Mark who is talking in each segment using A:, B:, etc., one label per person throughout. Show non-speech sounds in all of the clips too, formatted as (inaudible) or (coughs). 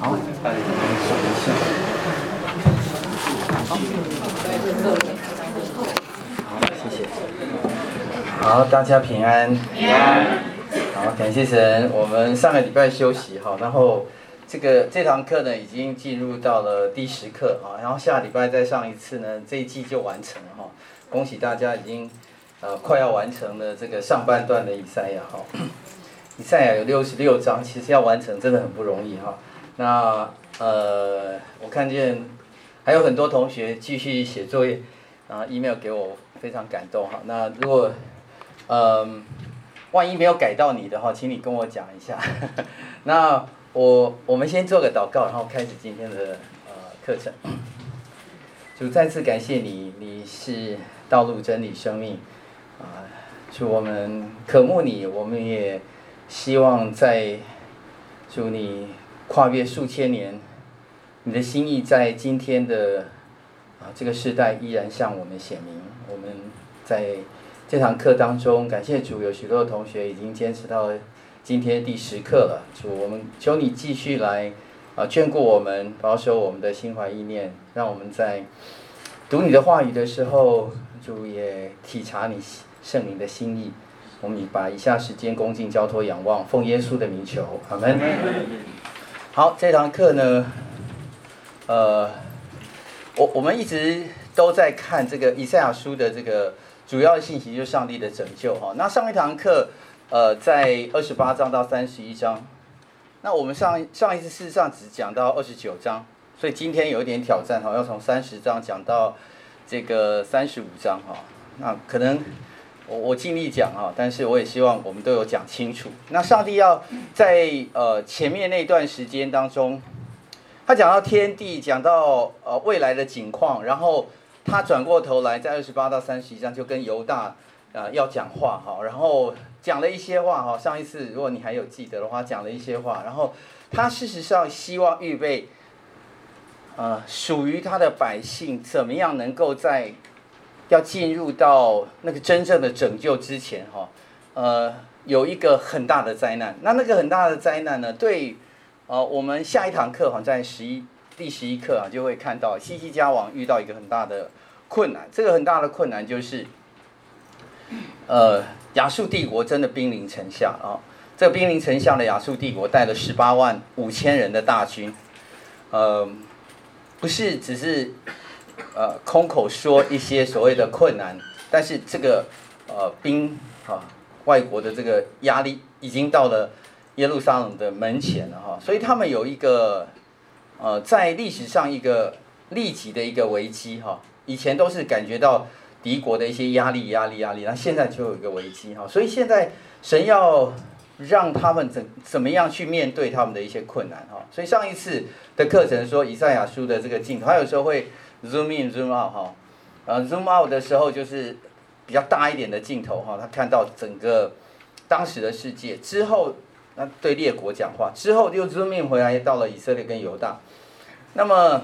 A: 好，大家数一下。好，谢谢。好，大家平安。平安。好，感谢神。我们上个礼拜休息哈，然后这个这堂课呢已经进入到了第十课啊，然后下礼拜再上一次呢，这一季就完成了哈。恭喜大家已经呃快要完成了这个上半段的以赛亚哈。以赛亚有六十六章，其实要完成真的很不容易哈。那呃，我看见还有很多同学继续写作业，啊，email 给我，非常感动哈。那如果嗯、呃，万一没有改到你的话，请你跟我讲一下。(laughs) 那我我们先做个祷告，然后开始今天的呃课程。主再次感谢你，你是道路、真理、生命啊。主我们渴慕你，我们也。希望在祝你跨越数千年，你的心意在今天的啊这个时代依然向我们显明。我们在这堂课当中，感谢主，有许多的同学已经坚持到今天第十课了。主，我们求你继续来啊眷顾我们，保守我们的心怀意念，让我们在读你的话语的时候，主也体察你圣灵的心意。我们把以下时间恭敬交托仰望，奉耶稣的名求，阿门。好，这堂课呢，呃，我我们一直都在看这个以赛亚书的这个主要信息，就是上帝的拯救哈。那上一堂课，呃，在二十八章到三十一章，那我们上上一次事实上只讲到二十九章，所以今天有一点挑战哈，要从三十章讲到这个三十五章哈，那可能。我我尽力讲啊，但是我也希望我们都有讲清楚。那上帝要在呃前面那段时间当中，他讲到天地，讲到呃未来的景况，然后他转过头来，在二十八到三十一章就跟犹大啊、要讲话哈，然后讲了一些话哈。上一次如果你还有记得的话，讲了一些话，然后他事实上希望预备呃属于他的百姓怎么样能够在。要进入到那个真正的拯救之前，哈，呃，有一个很大的灾难。那那个很大的灾难呢，对，呃，我们下一堂课哈，在十一第十一课啊，就会看到西西家王遇到一个很大的困难。这个很大的困难就是，呃，亚述帝国真的兵临城下啊。这个兵临城下的亚述帝国带了十八万五千人的大军，呃，不是只是。呃，空口说一些所谓的困难，但是这个呃兵啊，外国的这个压力已经到了耶路撒冷的门前了哈，所以他们有一个呃在历史上一个立即的一个危机哈，以前都是感觉到敌国的一些压力压力压力，那现在就有一个危机哈，所以现在神要让他们怎怎么样去面对他们的一些困难哈，所以上一次的课程说以赛亚书的这个镜头，他有时候会。Zoom in, zoom out 哈，呃，zoom out 的时候就是比较大一点的镜头哈，他看到整个当时的世界之后，那对列国讲话之后又 zoom in 回来到了以色列跟犹大。那么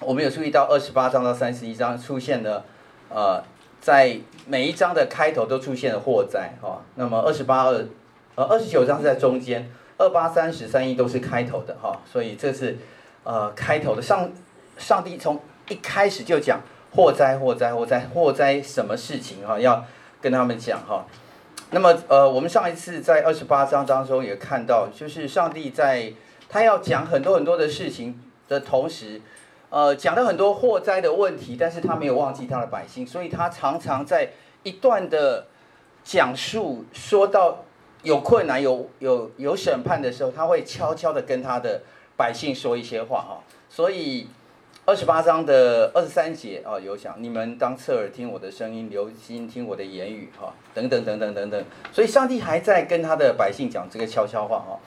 A: 我们有注意到二十八章到三十一章出现了，呃，在每一章的开头都出现了祸灾哈。那么二十八二呃二十九章是在中间，二八三十三一都是开头的哈，所以这是呃开头的上上帝从。一开始就讲祸灾，祸灾，祸灾，祸灾，什么事情哈？要跟他们讲哈。那么呃，我们上一次在二十八章当中也看到，就是上帝在他要讲很多很多的事情的同时，呃，讲了很多祸灾的问题，但是他没有忘记他的百姓，所以他常常在一段的讲述说到有困难、有有有审判的时候，他会悄悄的跟他的百姓说一些话哈。所以。二十八章的二十三节啊，有讲你们当侧耳听我的声音，留心听我的言语哈，等等等等等等。所以上帝还在跟他的百姓讲这个悄悄话哈。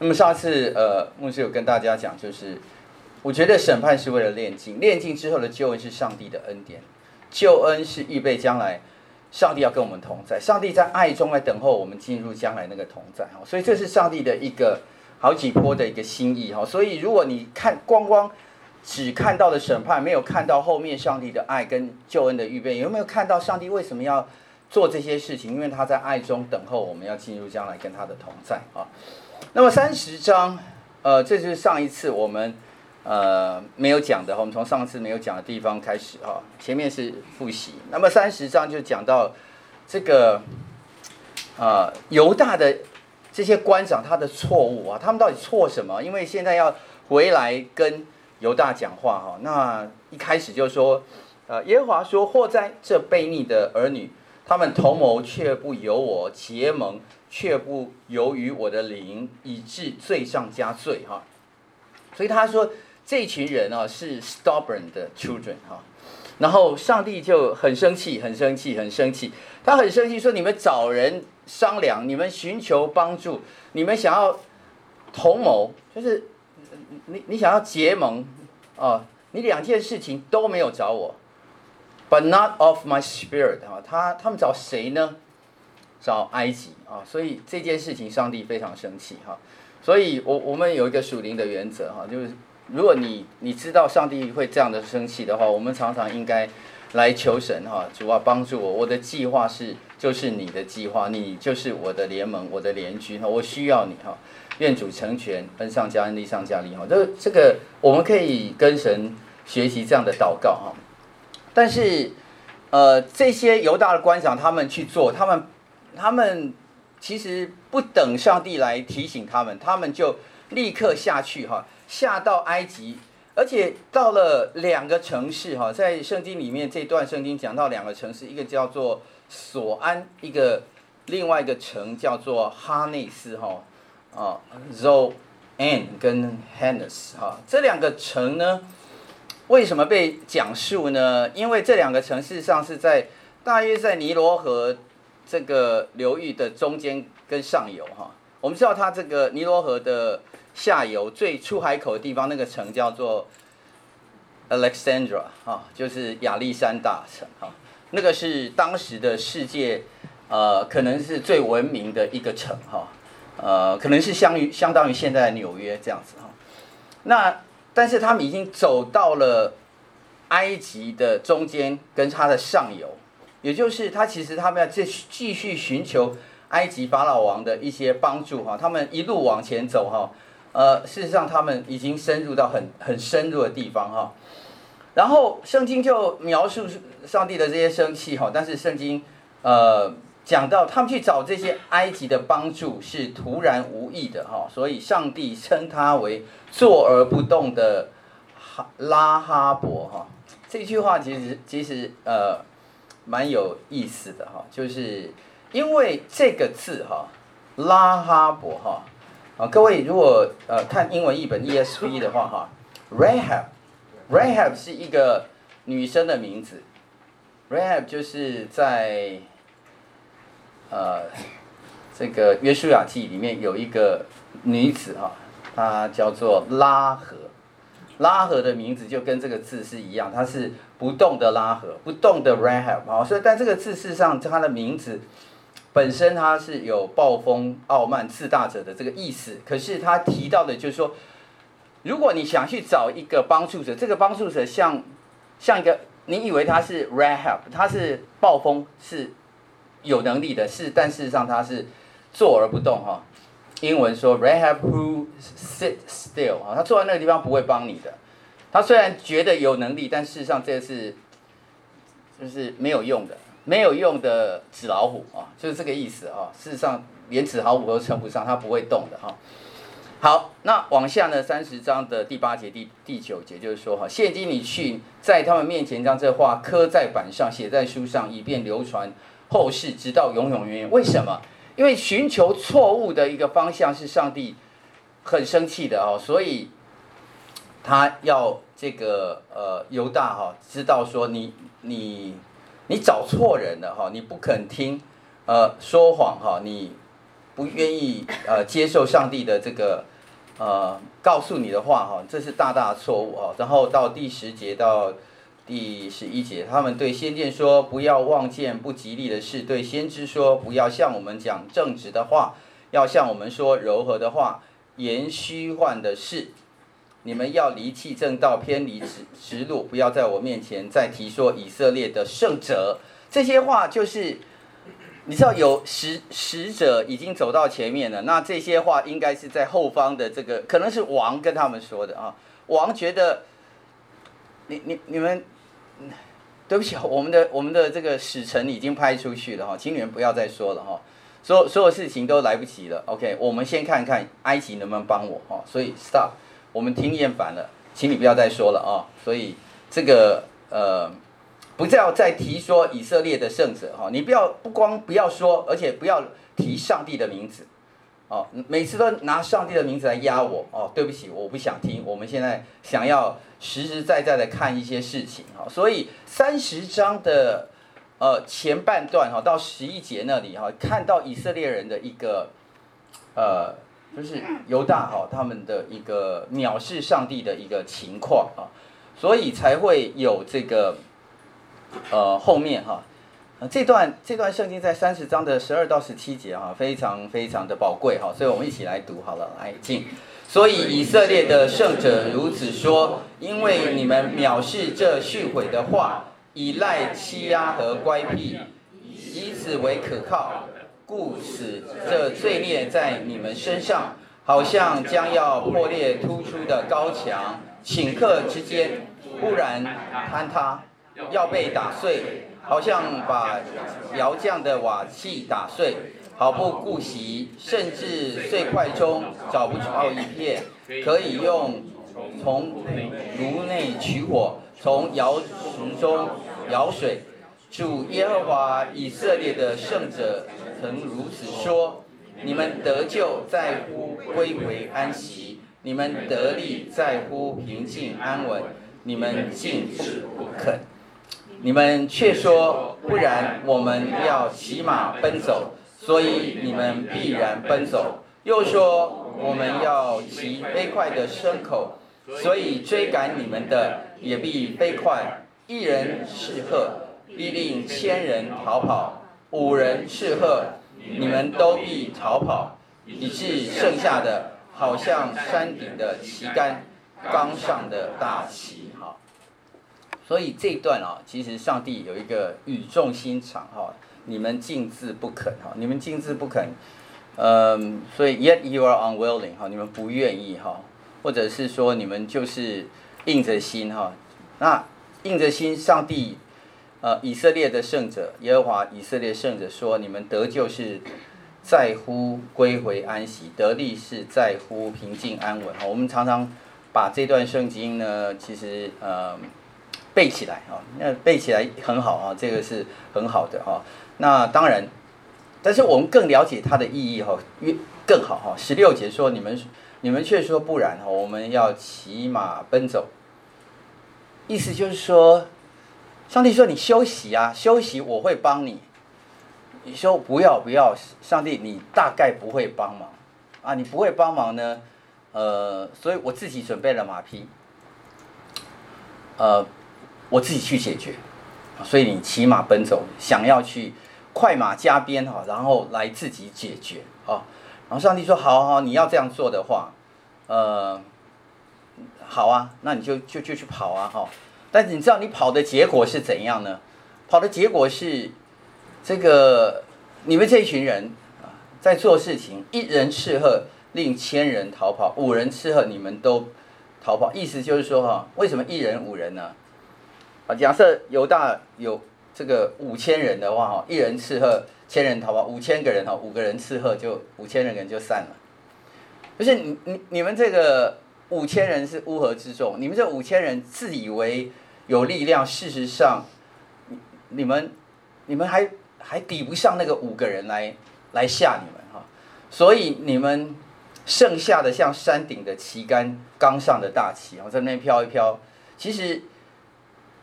A: 那么上次呃，牧师有跟大家讲，就是我觉得审判是为了炼净，炼净之后的救恩是上帝的恩典，救恩是预备将来上帝要跟我们同在，上帝在爱中来等候我们进入将来那个同在哈。所以这是上帝的一个好几波的一个心意哈。所以如果你看光光。只看到了审判，没有看到后面上帝的爱跟救恩的预备。有没有看到上帝为什么要做这些事情？因为他在爱中等候我们要进入将来跟他的同在啊。那么三十章呃，这就是上一次我们呃没有讲的，我们从上次没有讲的地方开始哈。前面是复习，那么三十章就讲到这个呃犹大的这些官长他的错误啊，他们到底错什么？因为现在要回来跟犹大讲话哈。那一开始就说，呃，耶和华说：祸哉这悖逆的儿女。他们同谋却不由我，结盟却不由于我的灵，以致罪上加罪哈。所以他说这群人啊是 stubborn 的 children 哈。然后上帝就很生气，很生气，很生气。他很生气说：你们找人商量，你们寻求帮助，你们想要同谋，就是你你想要结盟啊，你两件事情都没有找我。But not of my spirit 哈，他他们找谁呢？找埃及啊，所以这件事情上帝非常生气哈。所以我我们有一个属灵的原则哈，就是如果你你知道上帝会这样的生气的话，我们常常应该来求神哈，主啊帮助我，我的计划是就是你的计划，你就是我的联盟，我的联军哈，我需要你哈，愿主成全，恩上加恩，利上加利哈。这这个我们可以跟神学习这样的祷告哈。但是，呃，这些犹大的官长他们去做，他们，他们其实不等上帝来提醒他们，他们就立刻下去哈，下到埃及，而且到了两个城市哈，在圣经里面这段圣经讲到两个城市，一个叫做索安，一个另外一个城叫做哈内斯哈，啊，Zoan 跟 Hannes 哈，这两个城呢。为什么被讲述呢？因为这两个城市上是在大约在尼罗河这个流域的中间跟上游哈。我们知道它这个尼罗河的下游最出海口的地方，那个城叫做 Alexandra 哈，就是亚历山大城哈。那个是当时的世界呃，可能是最文明的一个城哈，呃，可能是相于相当于现在的纽约这样子哈。那但是他们已经走到了埃及的中间跟它的上游，也就是他其实他们要继续继续寻求埃及法老王的一些帮助哈，他们一路往前走哈，呃，事实上他们已经深入到很很深入的地方哈，然后圣经就描述上帝的这些生气哈，但是圣经呃。讲到他们去找这些埃及的帮助是突然无意的哈，所以上帝称他为坐而不动的哈拉哈伯哈。这句话其实其实呃蛮有意思的哈，就是因为这个字哈拉哈伯哈啊，各位如果呃看英文译本 ESV 的话哈，Rahab Rahab 是一个女生的名字，Rahab 就是在。呃，这个约书亚记里面有一个女子啊，她叫做拉合，拉合的名字就跟这个字是一样，它是不动的拉合，不动的 Rahab 啊，所以但这个字事实上它的名字本身它是有暴风、傲慢、自大者的这个意思，可是他提到的就是说，如果你想去找一个帮助者，这个帮助者像像一个，你以为他是 Rahab，他是暴风是。有能力的是，但事实上他是坐而不动哈。英文说 Rahab who sit still 哈，他坐在那个地方不会帮你的。他虽然觉得有能力，但事实上这是就是没有用的，没有用的纸老虎啊，就是这个意思啊。事实上连纸老虎都称不上，他不会动的哈。好，那往下呢，三十章的第八节、第第九节就是说哈，现今你去在他们面前将这话刻在板上，写在书上，以便流传。后世直到永永远远，为什么？因为寻求错误的一个方向是上帝很生气的哦，所以他要这个呃犹大哈知道说你你你找错人了哈，你不肯听呃说谎哈，你不愿意呃接受上帝的这个呃告诉你的话哈，这是大大的错误哈。然后到第十节到。第十一节，他们对先见说：“不要望见不吉利的事。”对先知说：“不要向我们讲正直的话，要向我们说柔和的话，言虚幻的事。你们要离弃正道，偏离直直路，不要在我面前再提说以色列的圣者。”这些话就是你知道有使使者已经走到前面了，那这些话应该是在后方的这个，可能是王跟他们说的啊。王觉得，你你你们，(laughs) 对不起，我们的我们的这个使臣已经派出去了哈，请你们不要再说了哈，所有所有事情都来不及了。OK，我们先看看埃及能不能帮我哈，所以 stop，我们听厌烦了，请你不要再说了啊。所以这个呃。不要再提说以色列的圣者哈，你不要不光不要说，而且不要提上帝的名字，哦，每次都拿上帝的名字来压我哦，对不起，我不想听。我们现在想要实实在在的看一些事情哈，所以三十章的呃前半段哈到十一节那里哈，看到以色列人的一个呃，就是犹大哈他们的一个藐视上帝的一个情况啊，所以才会有这个。呃，后面哈，这段这段圣经在三十章的十二到十七节哈，非常非常的宝贵哈，所以我们一起来读好了，来进。所以以色列的圣者如此说：因为你们藐视这训诲的话，倚赖欺压和乖僻，以此为可靠，故使这罪孽在你们身上，好像将要破裂突出的高墙，顷刻之间忽然坍塌。要被打碎，好像把窑匠的瓦器打碎，毫不顾惜，甚至碎块中找不着一片，可以用从炉内取火，从窑石中舀水。主耶和华以色列的圣者曾如此说：你们得救在乎归回安息，你们得力在乎平静安稳，你们竟不肯。你们却说，不然我们要骑马奔走，所以你们必然奔走；又说我们要骑飞快的牲口，所以追赶你们的也必飞快。一人斥喝，必令千人逃跑；五人斥喝，你们都必逃跑，以致剩下的，好像山顶的旗杆，冈上的大旗。所以这一段啊，其实上帝有一个语重心长哈，你们竟自不肯哈，你们竟自不肯，嗯，所以 yet you are unwilling 哈，你们不愿意哈，或者是说你们就是硬着心哈，那硬着心，上帝呃以色列的圣者耶和华以色列圣者说，你们得救是在乎归回安息，得力是在乎平静安稳哈。我们常常把这段圣经呢，其实呃。背起来啊，那背起来很好啊，这个是很好的哈。那当然，但是我们更了解它的意义哈，越更好哈。十六节说，你们你们却说不然哈，我们要骑马奔走。意思就是说，上帝说你休息啊，休息我会帮你。你说不要不要，上帝你大概不会帮忙啊，你不会帮忙呢，呃，所以我自己准备了马匹，呃。我自己去解决，所以你骑马奔走，想要去快马加鞭哈，然后来自己解决啊。然后上帝说：好好，你要这样做的话，呃，好啊，那你就就就去跑啊哈。但是你知道你跑的结果是怎样呢？跑的结果是这个你们这一群人啊，在做事情，一人斥喝，令千人逃跑；五人斥喝，你们都逃跑。意思就是说哈，为什么一人五人呢？啊，假设犹大有这个五千人的话，哈，一人斥喝，千人逃跑，五千个人哈，五个人斥喝，就五千人人就散了。就是你你你们这个五千人是乌合之众，你们这五千人自以为有力量，事实上，你们你们还还抵不上那个五个人来来吓你们哈，所以你们剩下的像山顶的旗杆，冈上的大旗，然后在那边飘一飘，其实。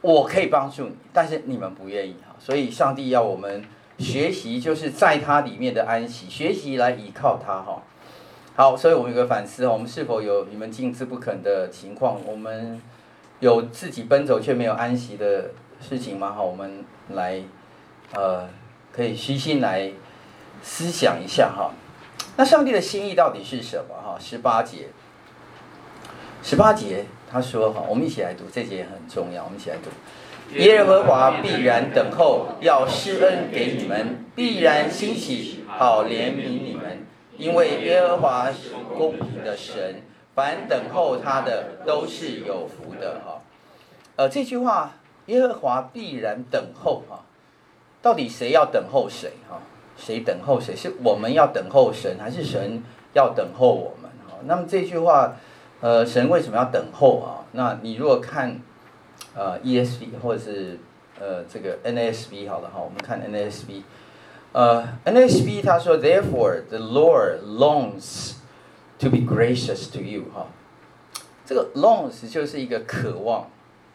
A: 我可以帮助你，但是你们不愿意哈，所以上帝要我们学习，就是在他里面的安息，学习来依靠他哈。好，所以我们有个反思，我们是否有你们竟自不肯的情况？我们有自己奔走却没有安息的事情吗？哈，我们来呃，可以虚心来思想一下哈。那上帝的心意到底是什么？哈，十八节，十八节。他说：“哈，我们一起来读这节也很重要。我们一起来读，耶和华必然等候，要施恩给你们，必然兴起，好怜悯你们，因为耶和华是公平的神，凡等候他的都是有福的哈。呃，这句话，耶和华必然等候哈，到底谁要等候谁哈？谁等候谁？是我们要等候神，还是神要等候我们哈？那么这句话，呃，神为什么要等候啊？那你如果看。呃，ESV 或者是呃这个 NSB 好了哈，我们看 NSB，呃 NSB 他说，Therefore the Lord longs to be gracious to you 哈，这个 longs 就是一个渴望，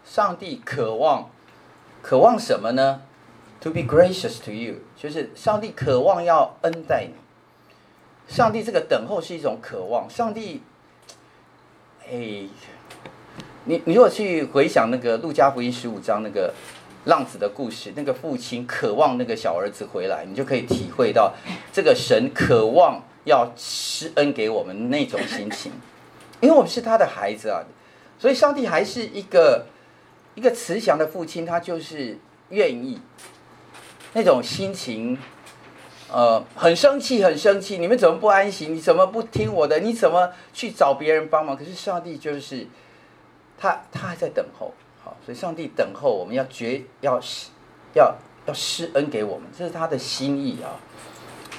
A: 上帝渴望，渴望什么呢？To be gracious to you，就是上帝渴望要恩待你，上帝这个等候是一种渴望，上帝，哎。你你如果去回想那个路加福音十五章那个浪子的故事，那个父亲渴望那个小儿子回来，你就可以体会到这个神渴望要施恩给我们那种心情，因为我们是他的孩子啊，所以上帝还是一个一个慈祥的父亲，他就是愿意那种心情，呃，很生气，很生气，你们怎么不安息？你怎么不听我的？你怎么去找别人帮忙？可是上帝就是。他他还在等候，好，所以上帝等候我们要绝要要要施恩给我们，这是他的心意啊。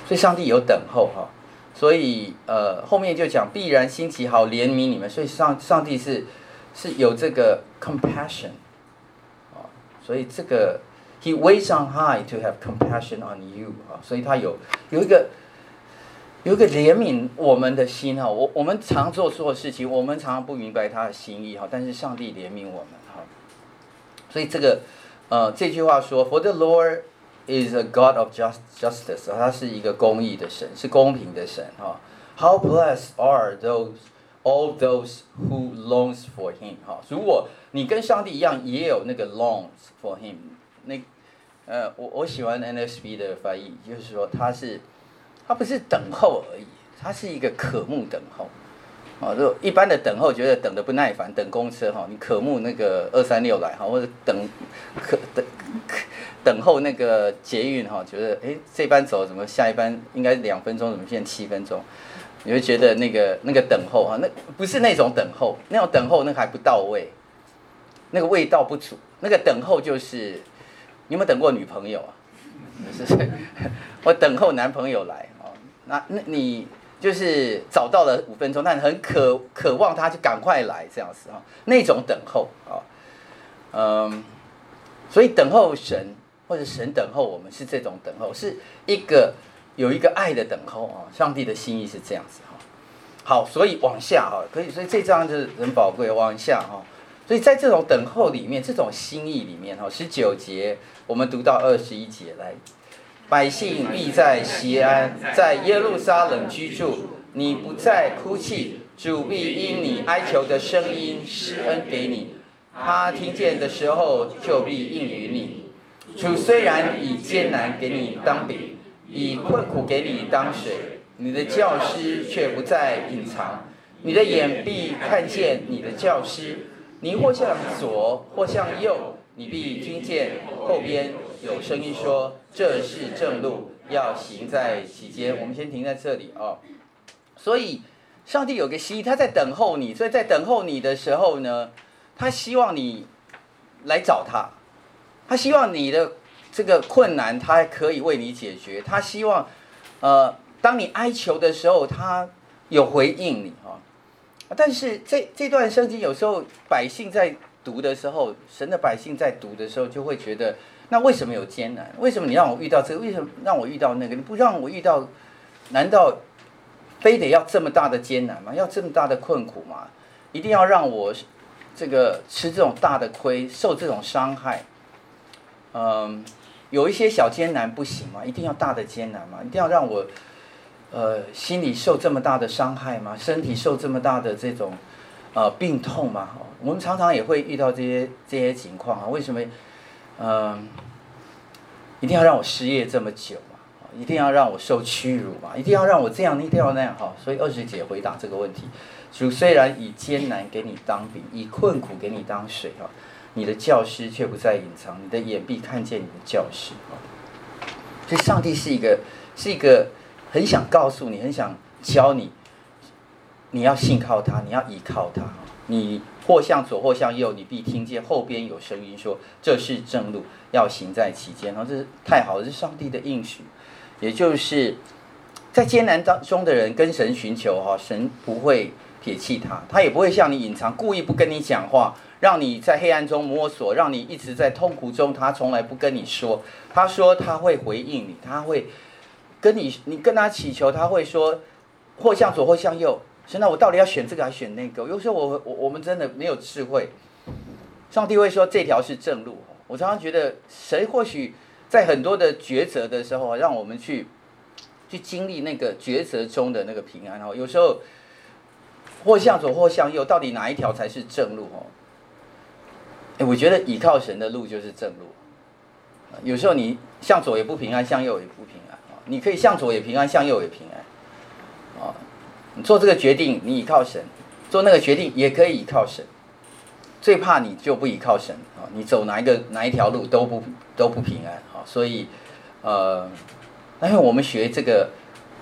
A: 所以上帝有等候哈，所以呃后面就讲必然兴起好怜悯你们，所以上上帝是是有这个 compassion 啊，所以这个 He waits on high to have compassion on you 啊，所以他有有一个。有一个怜悯我们的心哈，我我们常做错事情，我们常常不明白他的心意哈，但是上帝怜悯我们哈，所以这个呃这句话说，For the Lord is a God of just justice，他是一个公义的神，是公平的神哈。How blessed are those all those who longs for Him 哈，如果你跟上帝一样，也有那个 longs for Him，那呃我我喜欢 NSB 的翻译，就是说他是。他不是等候而已，他是一个渴慕等候，啊，就一般的等候，觉得等的不耐烦，等公车哈，你渴慕那个二三六来哈，或者等可等等候那个捷运哈，觉得哎这班走怎么下一班应该两分钟，怎么现在七分钟？你会觉得那个那个等候哈，那不是那种等候，那种等候那个还不到位，那个味道不足，那个等候就是你有没有等过女朋友啊？(laughs) 是，(laughs) 我等候男朋友来。那那你就是找到了五分钟，但很渴渴望他就赶快来这样子啊，那种等候啊，嗯，所以等候神或者神等候我们是这种等候，是一个有一个爱的等候啊，上帝的心意是这样子哈。好，所以往下哈，可以，所以这章就是很宝贵，往下哈。所以在这种等候里面，这种心意里面哈，十九节我们读到二十一节来。百姓必在西安，在耶路撒冷居住。你不再哭泣，主必因你哀求的声音施恩给你。他听见的时候，就必应允你。主虽然以艰难给你当饼，以困苦给你当水，你的教师却不再隐藏。你的眼必看见你的教师。你或向左，或向右，你必听见后边有声音说。这是正路，要行在其间。我们先停在这里哦。所以，上帝有个心意，他在等候你。所以在等候你的时候呢，他希望你来找他。他希望你的这个困难，他可以为你解决。他希望，呃，当你哀求的时候，他有回应你哈。但是这这段圣经有时候百姓在读的时候，神的百姓在读的时候，就会觉得。那为什么有艰难？为什么你让我遇到这个？为什么让我遇到那个？你不让我遇到，难道非得要这么大的艰难吗？要这么大的困苦吗？一定要让我这个吃这种大的亏，受这种伤害？嗯，有一些小艰难不行吗？一定要大的艰难吗？一定要让我呃心里受这么大的伤害吗？身体受这么大的这种呃病痛吗？我们常常也会遇到这些这些情况啊，为什么？嗯，一定要让我失业这么久嘛？一定要让我受屈辱嘛？一定要让我这样，一定要那样哈？所以二十姐回答这个问题：主虽然以艰难给你当饼，以困苦给你当水哈，你的教师却不再隐藏，你的眼必看见你的教师。所以，上帝是一个，是一个很想告诉你，很想教你，你要信靠他，你要依靠他。你或向左，或向右，你必听见后边有声音说：“这是正路，要行在其间。”然后这是太好了，这是上帝的应许，也就是在艰难当中的人跟神寻求哈，神不会撇弃他，他也不会向你隐藏，故意不跟你讲话。让你在黑暗中摸索，让你一直在痛苦中，他从来不跟你说。他说他会回应你，他会跟你，你跟他祈求，他会说，或向左或向右。现在我到底要选这个还是选那个？有时候我我我们真的没有智慧。上帝会说这条是正路。我常常觉得，谁或许在很多的抉择的时候，让我们去去经历那个抉择中的那个平安哦。有时候或向左或向右，到底哪一条才是正路哦？哎，我觉得倚靠神的路就是正路。有时候你向左也不平安，向右也不平安。你可以向左也平安，向右也平安。你做这个决定，你倚靠神；做那个决定也可以倚靠神。最怕你就不倚靠神啊！你走哪一个哪一条路都不都不平安啊。所以，呃，因为我们学这个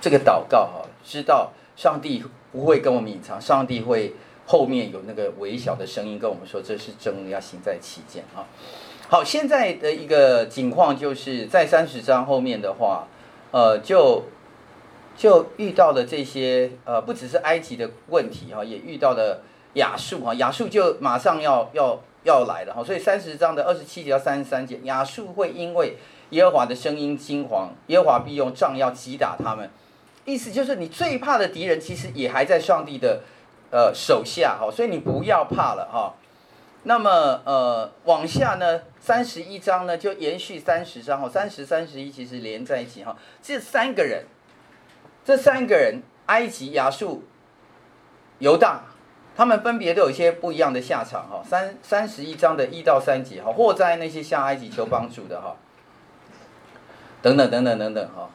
A: 这个祷告哈，知道上帝不会跟我们隐藏，上帝会。后面有那个微小的声音跟我们说：“这是正路，要行在其间啊。”好，现在的一个情况就是在三十章后面的话，呃，就就遇到了这些呃，不只是埃及的问题哈，也遇到了亚述哈，亚述就马上要要要来了哈，所以三十章的二十七节到三十三节，亚述会因为耶和华的声音惊惶，耶和华必用杖要击打他们，意思就是你最怕的敌人其实也还在上帝的。呃，手下哈，所以你不要怕了哈。那么呃，往下呢，三十一章呢就延续三十章哈，三十、三十一其实连在一起哈。这三个人，这三个人，埃及、亚述、犹大，他们分别都有一些不一样的下场哈。三三十一章的一到三节哈，祸哉那些向埃及求帮助的哈，等等等等等等哈，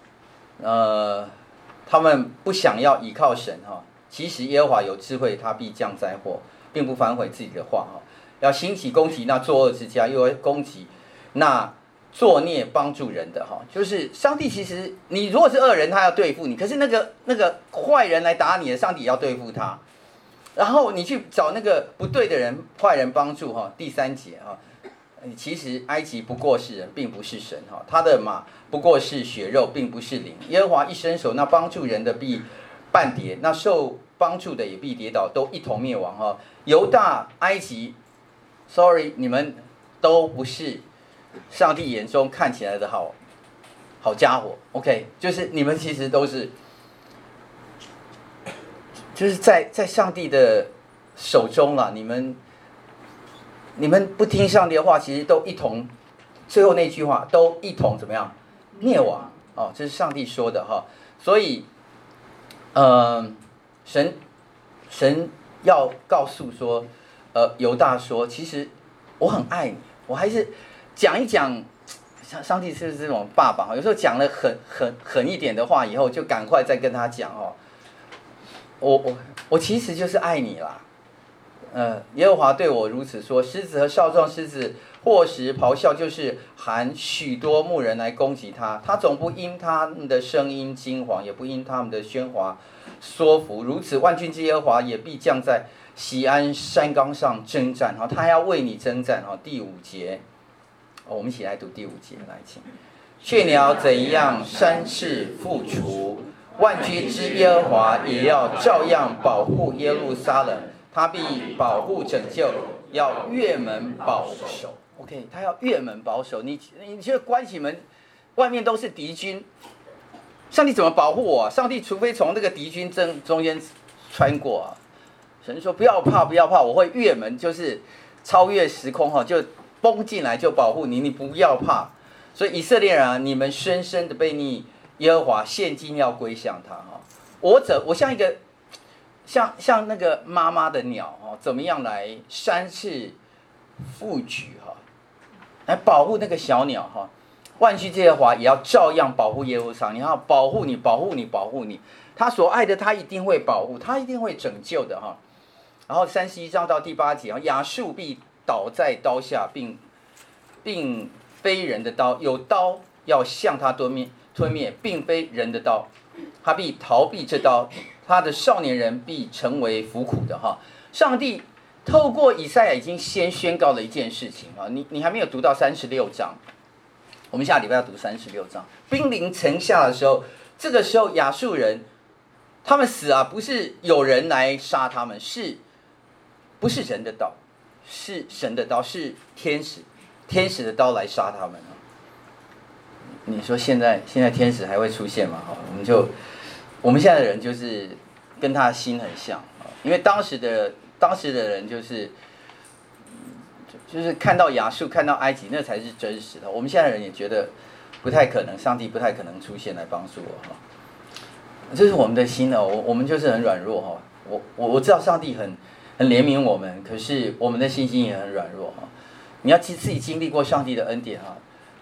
A: 呃，他们不想要依靠神哈。其实耶和华有智慧，他必降灾祸，并不反悔自己的话哈。要兴起攻击那作恶之家，又要攻击那作孽帮助人的哈。就是上帝其实，你如果是恶人，他要对付你；可是那个那个坏人来打你的，上帝也要对付他。然后你去找那个不对的人、坏人帮助哈。第三节哈，其实埃及不过是人，并不是神哈。他的马不过是血肉，并不是灵。耶和华一伸手，那帮助人的必。半跌，那受帮助的也必跌倒，都一同灭亡哈。犹大、埃及，sorry，你们都不是上帝眼中看起来的好好家伙。OK，就是你们其实都是，就是在在上帝的手中了。你们你们不听上帝的话，其实都一同，最后那句话都一同怎么样灭亡？哦，这是上帝说的哈，所以。嗯，神神要告诉说，呃，犹大说，其实我很爱你，我还是讲一讲，上上帝是这种爸爸哈，有时候讲了很很狠一点的话以后，就赶快再跟他讲哦，我我我其实就是爱你啦，呃，耶和华对我如此说，狮子和少壮狮子。或时咆哮，就是喊许多牧人来攻击他。他总不因他们的声音惊惶，也不因他们的喧哗说服。如此，万军之耶和华也必降在锡安山冈上征战。哈，他要为你征战。哈，第五节，我们一起来读第五节，来请。雀鸟怎样山势复除，万军之耶和华也要照样保护耶路撒冷。他必保护拯救，要越门保守。OK，他要越门保守。你你觉得关起门，外面都是敌军，上帝怎么保护我？上帝除非从那个敌军中中间穿过啊。神说不要怕，不要怕，我会越门，就是超越时空哈，就崩进来就保护你，你不要怕。所以以色列人啊，你们深深的悖逆耶和华，现今要归向他哈。我怎我像一个像像那个妈妈的鸟哈，怎么样来扇翅覆举哈？来保护那个小鸟哈，万军之耶和华也要照样保护耶路撒冷，你要保护你，保护你，保护你，他所爱的他一定会保护，他一定会拯救的哈。然后三十一章到第八节啊，亚述必倒在刀下，并并非人的刀，有刀要向他吞灭吞灭，并非人的刀，他必逃避这刀，他的少年人必成为服苦的哈。上帝透过以赛亚已经先宣告了一件事情啊，你你还没有读到三十六章，我们下礼拜要读三十六章，兵临城下的时候，这个时候亚述人。他们死啊，不是有人来杀他们，是，不是人的刀，是神的刀，是天使，天使的刀来杀他们啊。你说现在现在天使还会出现吗？哈，我们就我们现在的人就是跟他心很像，因为当时的当时的人就是，就是看到亚述，看到埃及，那才是真实的。我们现在的人也觉得不太可能，上帝不太可能出现来帮助我哈。这是我们的心哦，我我们就是很软弱哈。我我我知道上帝很很怜悯我们，可是我们的信心也很软弱哈。你要自自己经历过上帝的恩典哈，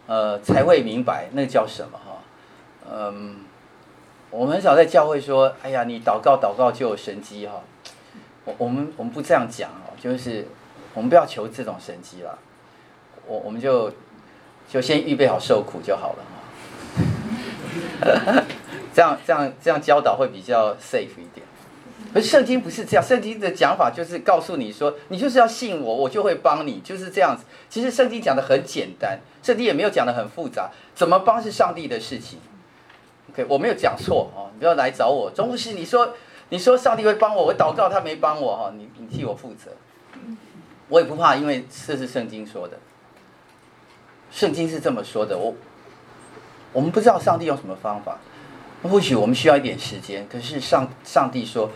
A: 呃，才会明白那叫什么哈。嗯，我们很少在教会说，哎呀，你祷告祷告就有神迹哈。我我们我们不这样讲哦，就是我们不要求这种神迹了。我我们就就先预备好受苦就好了 (laughs) 哈。这样这样这样教导会比较 safe 一点，可是圣经不是这样，圣经的讲法就是告诉你说，你就是要信我，我就会帮你，就是这样子。其实圣经讲的很简单，圣经也没有讲的很复杂，怎么帮是上帝的事情。OK，我没有讲错哦，你不要来找我，总不是你说你说上帝会帮我，我祷告他没帮我哈，你你替我负责，我也不怕，因为这是圣经说的，圣经是这么说的，我我们不知道上帝用什么方法。或许我们需要一点时间，可是上上帝说，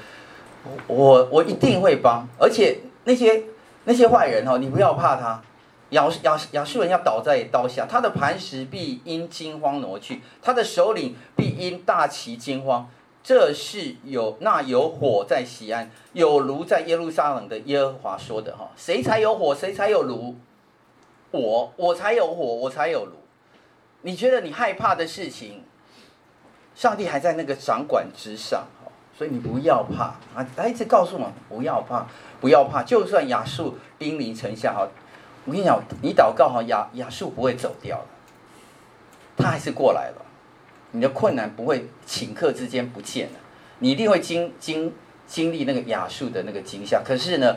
A: 我我一定会帮，而且那些那些坏人哦，你不要怕他，亚亚亚述人要倒在刀下，他的磐石必因惊慌挪去，他的首领必因大奇惊慌。这是有那有火在西安，有炉在耶路撒冷的耶和华说的哈，谁才有火，谁才有炉？我我才有火，我才有炉。你觉得你害怕的事情？上帝还在那个掌管之上，所以你不要怕啊！他一直告诉我不要怕，不要怕。就算亚述兵临城下，哈，我跟你讲，你祷告哈，亚亚述不会走掉的，他还是过来了。你的困难不会顷刻之间不见了，你一定会经经经历那个亚述的那个惊吓。可是呢，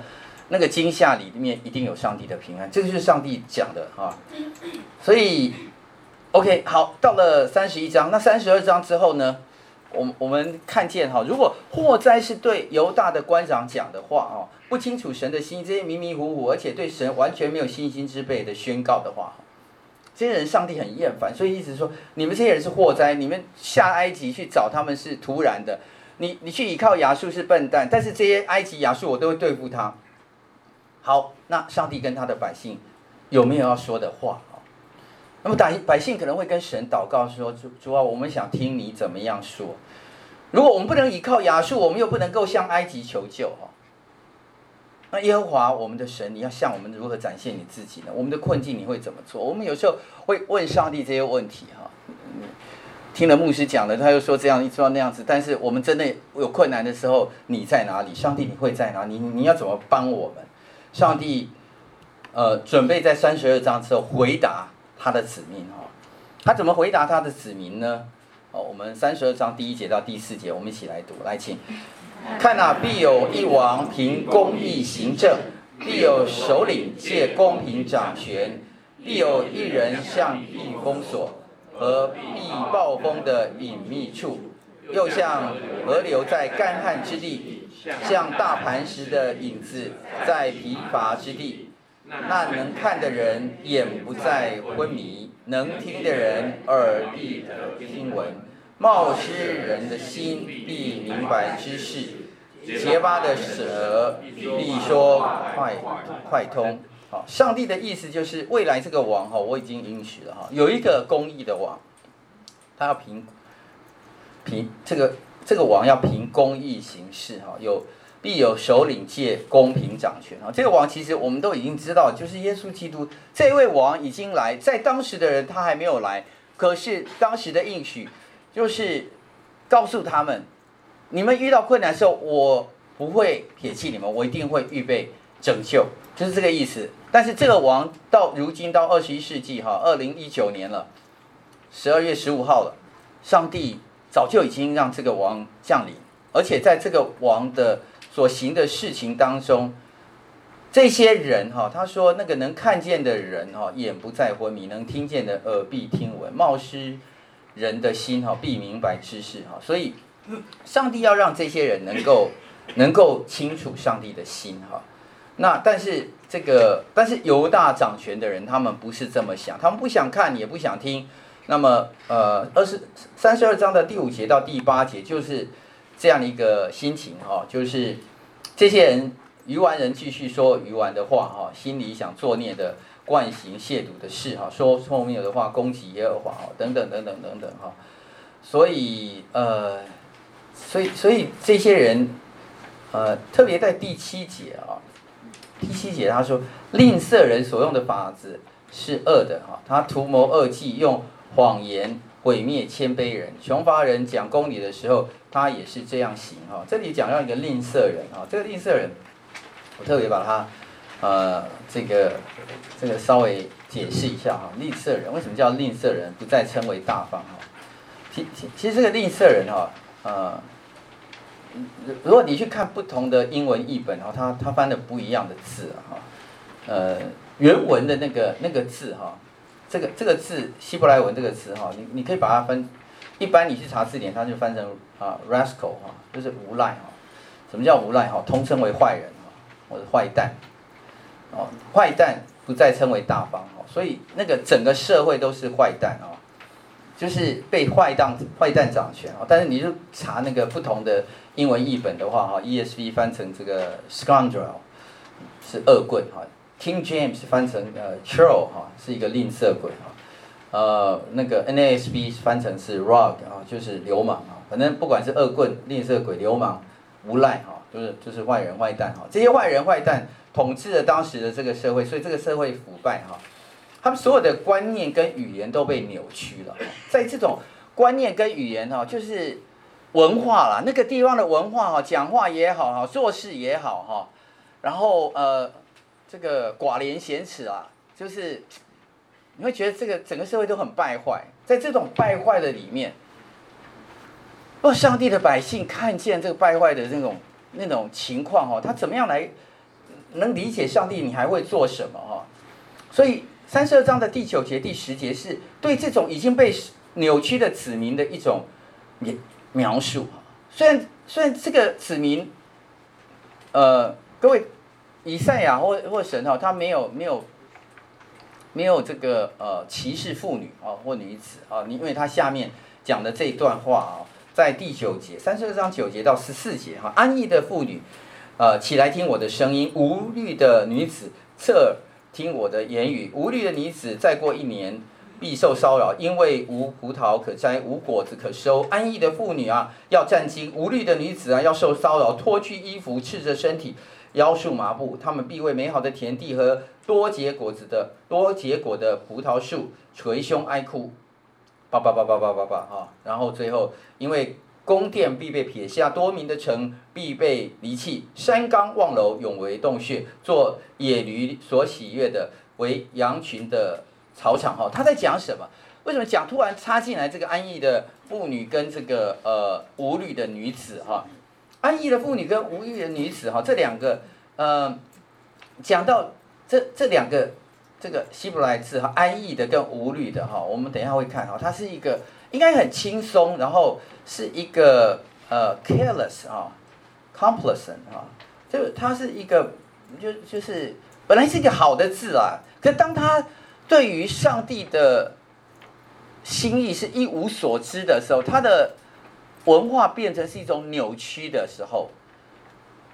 A: 那个惊吓里面一定有上帝的平安，这个就是上帝讲的哈。所以。OK，好，到了三十一章，那三十二章之后呢？我我们看见哈，如果祸灾是对犹大的官长讲的话哦，不清楚神的心，这些迷迷糊糊，而且对神完全没有信心之辈的宣告的话，这些人上帝很厌烦，所以一直说你们这些人是祸灾，你们下埃及去找他们是突然的，你你去依靠亚述是笨蛋，但是这些埃及亚述我都会对付他。好，那上帝跟他的百姓有没有要说的话？那么百百姓可能会跟神祷告说：“主主啊，我们想听你怎么样说。如果我们不能依靠亚述，我们又不能够向埃及求救哈。那耶和华我们的神，你要向我们如何展现你自己呢？我们的困境你会怎么做？我们有时候会问上帝这些问题哈。听了牧师讲的，他又说这样，一说那样子。但是我们真的有困难的时候，你在哪里？上帝你会在哪里？你你要怎么帮我们？上帝，呃，准备在三十二章之后回答。”他的子民哈，他怎么回答他的子民呢？哦，我们三十二章第一节到第四节，我们一起来读，来请看哪，必有一王凭公义行政，必有首领借公平掌权，必有一人向避风所和避暴风的隐秘处，又像河流在干旱之地，像大磐石的影子在疲乏之地。那能看的人眼不再昏迷，能听的人耳必得听闻。冒失人的心必明白之事，结巴的舌必说快快通。好，上帝的意思就是未来这个王哈，我已经允许了哈，有一个公义的王，他要凭凭这个这个王要凭公义行事哈，有。必有首领借公平掌权啊！这个王其实我们都已经知道，就是耶稣基督这位王已经来，在当时的人他还没有来，可是当时的应许就是告诉他们：你们遇到困难的时候，我不会撇弃你们，我一定会预备拯救，就是这个意思。但是这个王到如今到二十一世纪哈，二零一九年了，十二月十五号了，上帝早就已经让这个王降临，而且在这个王的所行的事情当中。这些人哈，他说那个能看见的人哈，眼不再昏迷；能听见的耳必听闻。冒失人的心哈，必明白知识哈。所以，上帝要让这些人能够 (laughs) 能够清楚上帝的心哈。那但是这个，但是犹大掌权的人，他们不是这么想，他们不想看，也不想听。那么，呃，二十三十二章的第五节到第八节，就是这样的一个心情哈，就是这些人。鱼丸人继续说鱼丸的话，哈，心里想作孽的，惯行亵渎的事，哈，说错谬的话，攻击耶和华，哈，等等等等等等，哈，所以，呃，所以，所以这些人，呃，特别在第七节啊，第七节他说，吝啬人所用的法子是恶的，哈，他图谋恶计，用谎言毁灭谦卑人，穷乏人讲公理的时候，他也是这样行，哈，这里讲到一个吝啬人，哈，这个吝啬人。我特别把他，呃，这个这个稍微解释一下哈。吝啬人为什么叫吝啬人？不再称为大方哈。其其其实这个吝啬人哈，呃，如果你去看不同的英文译本哈，他他翻的不一样的字哈。呃，原文的那个那个字哈，这个这个字希伯来文这个词哈，你你可以把它分，一般你去查字典，它就翻成啊 rascal 哈，就是无赖哈。什么叫无赖哈？通称为坏人。或者坏蛋，哦，坏蛋不再称为大方哦，所以那个整个社会都是坏蛋哦，就是被坏蛋坏蛋掌权哦。但是你就查那个不同的英文译本的话哈，ESV 翻成这个 scoundrel 是恶棍哈，King James 翻成呃 churl 哈是一个吝啬鬼哈，呃那个 NASB 翻成是 rogue 啊就是流氓啊，反正不管是恶棍、吝啬鬼、流氓、无赖哈。就是就是坏人坏蛋哈，这些坏人坏蛋统治了当时的这个社会，所以这个社会腐败哈，他们所有的观念跟语言都被扭曲了。在这种观念跟语言哈，就是文化啦，那个地方的文化哈，讲话也好哈，做事也好哈，然后呃，这个寡廉鲜耻啊，就是你会觉得这个整个社会都很败坏。在这种败坏的里面，若上帝的百姓看见这个败坏的那种。那种情况哦，他怎么样来能理解上帝？你还会做什么哈？所以三十二章的第九节、第十节是对这种已经被扭曲的子民的一种描描述。虽然虽然这个子民，呃，各位以赛亚或或神哈，他没有没有没有这个呃歧视妇女啊或女子啊，你因为他下面讲的这一段话啊。在第九节，三十二章九节到十四节，哈，安逸的妇女，呃，起来听我的声音；无虑的女子，侧耳听我的言语。无虑的女子，再过一年必受骚扰，因为无葡萄可摘，无果子可收。安逸的妇女啊，要战惊；无虑的女子啊，要受骚扰，脱去衣服，赤着身体，腰束麻布。他们必为美好的田地和多结果子的多结果的葡萄树捶胸哀哭。叭叭叭叭叭叭叭哈，然后最后，因为宫殿必被撇下，多民的城必被离弃，山冈望楼永为洞穴，做野驴所喜悦的，为羊群的草场哈。他在讲什么？为什么讲突然插进来这个安逸的妇女跟这个呃无虑的女子哈？安逸的妇女跟无欲的女子哈，这两个呃讲到这这两个。这个希伯来字哈，安逸的跟无虑的哈，我们等一下会看哈，它是一个应该很轻松，然后是一个呃 careless 啊，complacent 啊，就它是一个就就是本来是一个好的字啊，可当他对于上帝的心意是一无所知的时候，他的文化变成是一种扭曲的时候，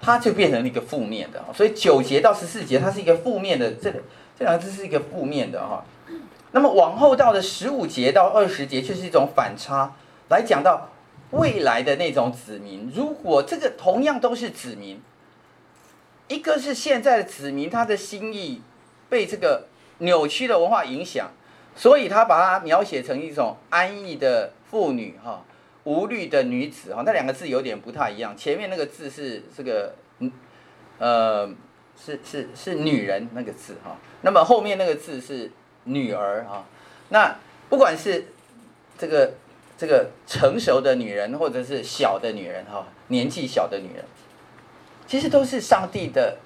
A: 它就变成了一个负面的，所以九节到十四节它是一个负面的这。这两个字是一个负面的哈，那么往后到的十五节到二十节却是一种反差，来讲到未来的那种子民。如果这个同样都是子民，一个是现在的子民，他的心意被这个扭曲的文化影响，所以他把它描写成一种安逸的妇女哈，无虑的女子哈，那两个字有点不太一样。前面那个字是这个嗯呃。是是是女人那个字哈，那么后面那个字是女儿哈，那不管是这个这个成熟的女人，或者是小的女人哈，年纪小的女人，其实都是上帝的，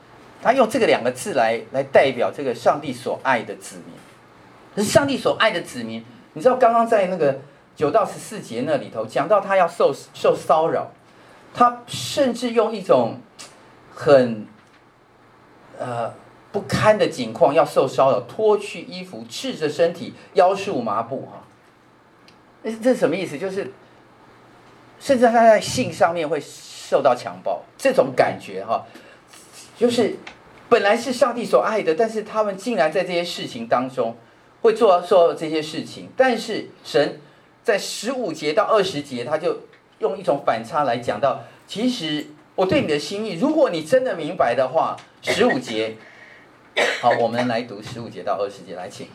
A: 他用这个两个字来来代表这个上帝所爱的子民，是上帝所爱的子民，你知道刚刚在那个九到十四节那里头讲到他要受受骚扰，他甚至用一种很。呃，不堪的境况要受骚扰，脱去衣服，赤着身体，腰束麻布，哈，这这什么意思？就是，甚至他在性上面会受到强暴，这种感觉，哈，就是本来是上帝所爱的，但是他们竟然在这些事情当中会做做这些事情，但是神在十五节到二十节，他就用一种反差来讲到，其实。我对你的心意，如果你真的明白的话，十五节，好，我们来读十五节到二十节，来请。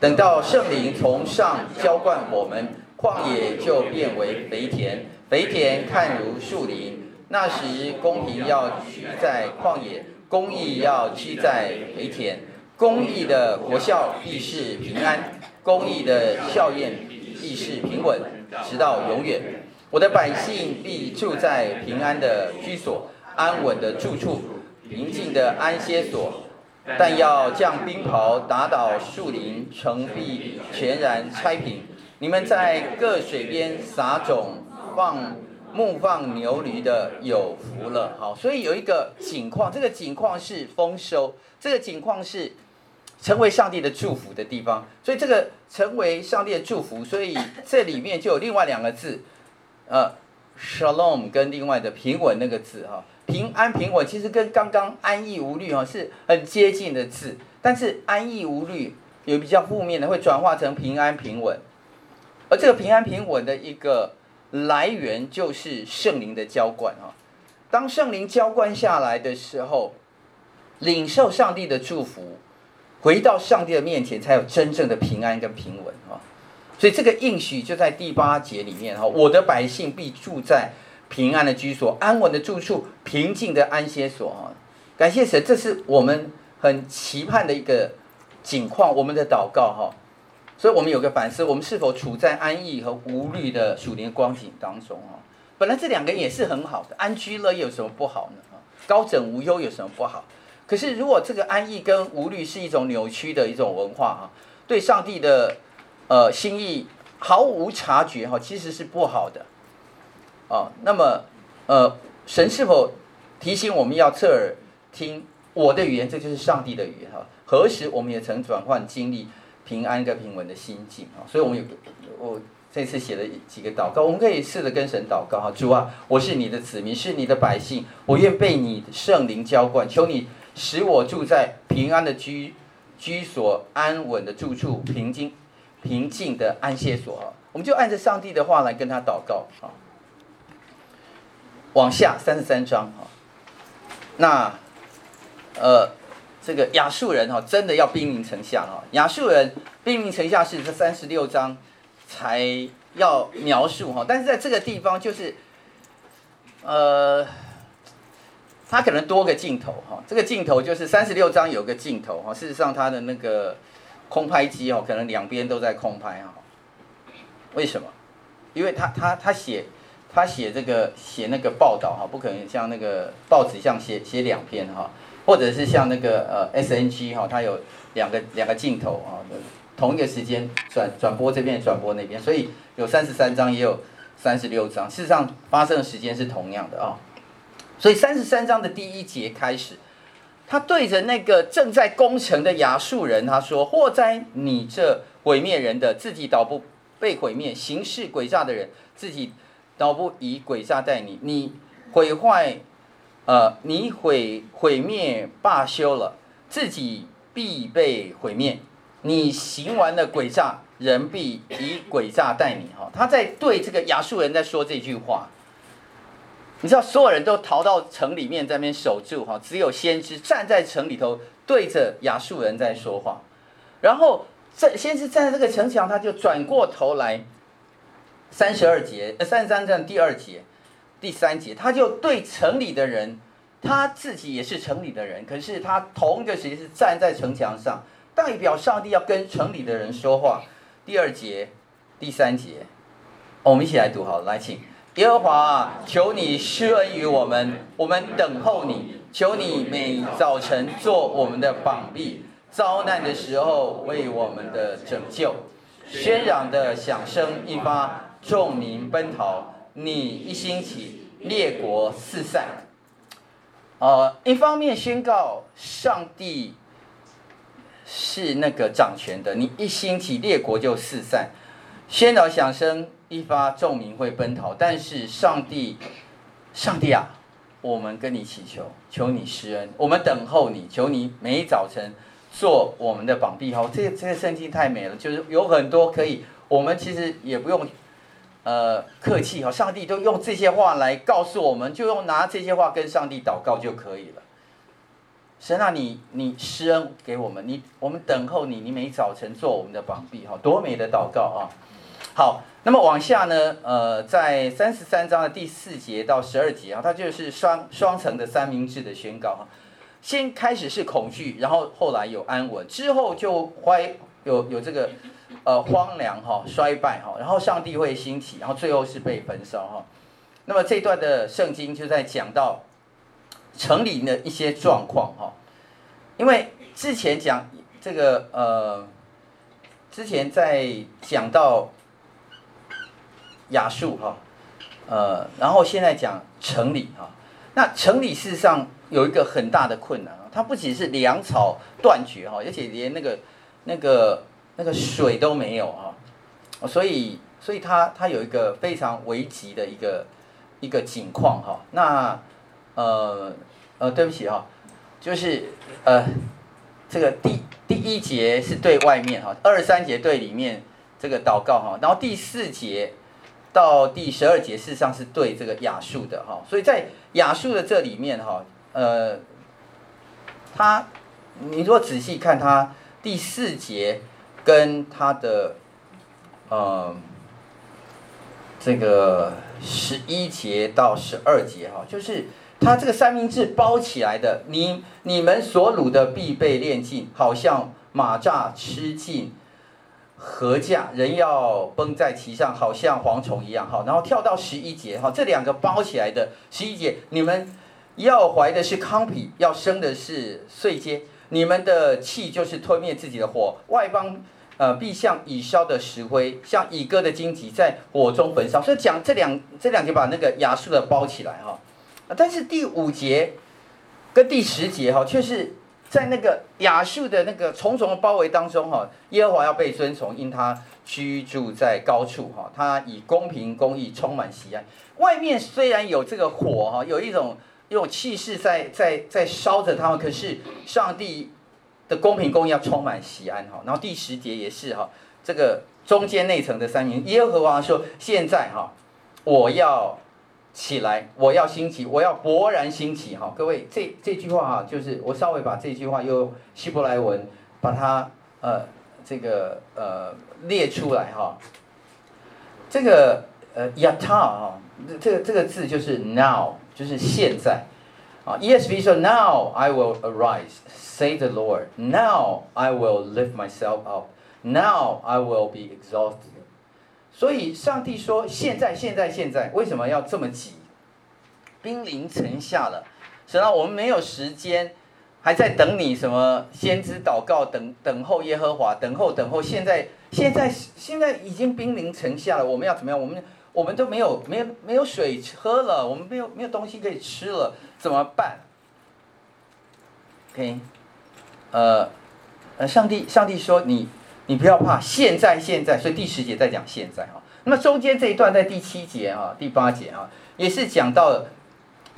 A: 等到圣灵从上浇灌我们，旷野就变为肥田，肥田看如树林。那时公平要居在旷野，公义要居在肥田。公义的国效必是平安，公义的校验必是平稳，直到永远。我的百姓必住在平安的居所，安稳的住处，宁静的安歇所。但要将冰雹打倒树林，城壁全然拆平。你们在各水边撒种，放牧放牛驴的有福了。好，所以有一个景况，这个景况是丰收，这个景况是成为上帝的祝福的地方。所以这个成为上帝的祝福，所以这里面就有另外两个字。呃，shalom 跟另外的平稳那个字哈，平安平稳其实跟刚刚安逸无虑哈是很接近的字，但是安逸无虑有比较负面的，会转化成平安平稳，而这个平安平稳的一个来源就是圣灵的浇灌哈，当圣灵浇灌下来的时候，领受上帝的祝福，回到上帝的面前，才有真正的平安跟平稳哈。所以这个应许就在第八节里面哈，我的百姓必住在平安的居所、安稳的住处、平静的安歇所哈。感谢神，这是我们很期盼的一个景况，我们的祷告哈。所以我们有个反思，我们是否处在安逸和无虑的属灵光景当中啊？本来这两个也是很好的，安居乐业有什么不好呢？高枕无忧有什么不好？可是如果这个安逸跟无虑是一种扭曲的一种文化哈，对上帝的。呃，心意毫无察觉哈，其实是不好的，啊，那么呃，神是否提醒我们要侧耳听我的语言？这就是上帝的语言哈。何时我们也曾转换经历平安跟平稳的心境啊？所以，我们有我这次写了几个祷告，我们可以试着跟神祷告哈。主啊，我是你的子民，是你的百姓，我愿被你圣灵浇灌，求你使我住在平安的居居所，安稳的住处，平静。平静的安歇所啊，我们就按着上帝的话来跟他祷告啊。往下三十三章啊，那呃这个亚述人哈，真的要兵临城下哈。亚述人兵临城下是这三十六章才要描述哈，但是在这个地方就是呃，他可能多个镜头哈。这个镜头就是三十六张有个镜头哈，事实上他的那个。空拍机哦，可能两边都在空拍哈。为什么？因为他他他写他写这个写那个报道哈，不可能像那个报纸像写写两篇哈，或者是像那个呃 SNG 哈，它有两个两个镜头啊，同一个时间转转播这边转播那边，所以有三十三张也有三十六张，事实上发生的时间是同样的啊。所以三十三章的第一节开始。他对着那个正在攻城的亚述人，他说：“祸哉，你这毁灭人的，自己倒不被毁灭；行事诡诈的人，自己倒不以诡诈待你。你毁坏，呃，你毁毁灭罢休了，自己必被毁灭。你行完了诡诈，人必以诡诈待你。”哈，他在对这个亚述人在说这句话。你知道所有人都逃到城里面在那边守住哈，只有先知站在城里头对着亚述人在说话，然后这先知站在这个城墙，他就转过头来，三十二节呃三十三章第二节第三节，他就对城里的人他自己也是城里的人，可是他同一个时间是站在城墙上，代表上帝要跟城里的人说话。第二节、第三节，我们一起来读好，来请耶和华，求你施恩于我们，我们等候你。求你每早晨做我们的膀臂，遭难的时候为我们的拯救。喧嚷的响声一发，众民奔逃。你一兴起，列国四散。呃，一方面宣告上帝是那个掌权的，你一兴起，列国就四散。喧嚷响声一发，众民会奔逃。但是上帝，上帝啊！我们跟你祈求，求你施恩，我们等候你，求你每一早晨做我们的膀臂。好，这个这个圣经太美了，就是有很多可以，我们其实也不用呃客气哈，上帝都用这些话来告诉我们，就用拿这些话跟上帝祷告就可以了。神啊，你你施恩给我们，你我们等候你，你每早晨做我们的膀臂，哈，多美的祷告啊！好。那么往下呢？呃，在三十三章的第四节到十二节啊，它就是双双层的三明治的宣告哈。先开始是恐惧，然后后来有安稳，之后就坏有有这个呃荒凉哈、衰败哈，然后上帝会兴起，然后最后是被焚烧哈。那么这段的圣经就在讲到城里的一些状况哈，因为之前讲这个呃，之前在讲到。亚述哈，呃，然后现在讲城里哈，那城里事实上有一个很大的困难啊，它不仅是粮草断绝哈，而且连那个那个那个水都没有啊，所以所以它它有一个非常危急的一个一个景况哈，那呃呃对不起哈，就是呃这个第第一节是对外面哈，二三节对里面这个祷告哈，然后第四节。到第十二节，事实上是对这个亚述的哈，所以在亚述的这里面哈，呃，他你如果仔细看他第四节跟他的呃这个十一节到十二节哈，就是他这个三明治包起来的，你你们所掳的必被炼尽，好像马扎吃尽。禾稼，人要崩在其上，好像蝗虫一样。好，然后跳到十一节，哈，这两个包起来的十一节，你们要怀的是糠皮，要生的是碎秸。你们的气就是吞灭自己的火，外邦呃必像已烧的石灰，像已割的荆棘在火中焚烧。所以讲这两这两节把那个亚述的包起来哈，但是第五节跟第十节哈却是。在那个亚述的那个重重的包围当中，哈，耶和华要被尊崇，因他居住在高处，哈，他以公平公义充满喜安。外面虽然有这个火，哈，有一种一种气势在在在烧着他们，可是上帝的公平公义要充满喜安，哈。然后第十节也是哈，这个中间内层的三名，耶和华说：现在哈，我要。起来！我要兴起，我要勃然兴起！哈，各位，这这句话哈，就是我稍微把这句话用希伯来文把它呃这个呃列出来哈。这个呃亚塔啊，这个这个字就是 now，就是现在啊。ESV 说 Now I will arise, say the Lord. Now I will lift myself up. Now I will be exalted. 所以上帝说：“现在，现在，现在，为什么要这么急？兵临城下了，神啊，我们没有时间，还在等你什么先知祷告，等等候耶和华，等候等候。现在，现在，现在已经兵临城下了，我们要怎么样？我们我们都没有没有没有水喝了，我们没有没有东西可以吃了，怎么办？OK，呃，呃，上帝，上帝说你。”你不要怕，现在现在，所以第十节在讲现在哈。那么中间这一段在第七节啊、第八节啊，也是讲到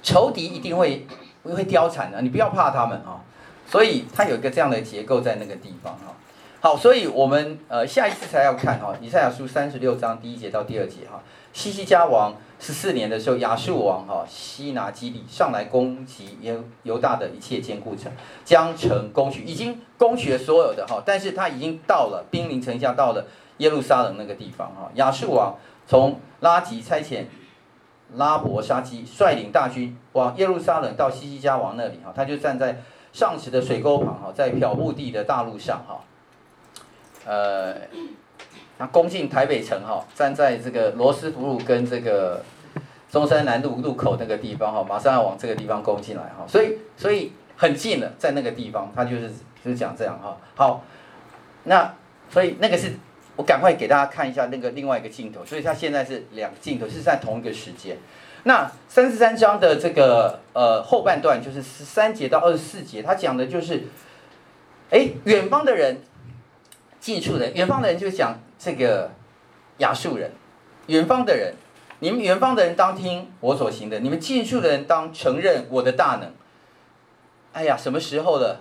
A: 仇敌一定会会凋残的，你不要怕他们啊。所以它有一个这样的结构在那个地方哈。好，所以我们呃下一次才要看哈，以赛亚书三十六章第一节到第二节哈。西西家王十四年的时候，亚述王哈西拿基立上来攻击犹犹大的一切坚固城，将城攻取，已经攻取了所有的哈，但是他已经到了兵临城下，到了耶路撒冷那个地方哈。亚述王从拉吉差遣拉伯沙基率领大军往耶路撒冷到西西家王那里哈，他就站在上池的水沟旁哈，在漂布地的大路上哈，呃，他攻进台北城哈，站在这个罗斯福路跟这个中山南路路口那个地方哈，马上要往这个地方攻进来哈，所以所以很近了，在那个地方，他就是就是讲这样哈，好，那所以那个是。我赶快给大家看一下那个另外一个镜头，所以他现在是两镜头，是在同一个时间。那三十三章的这个呃后半段，就是十三节到二十四节，他讲的就是，哎，远方的人，近处的，远方的人就讲这个亚述人，远方的人，你们远方的人当听我所行的，你们近处的人当承认我的大能。哎呀，什么时候了？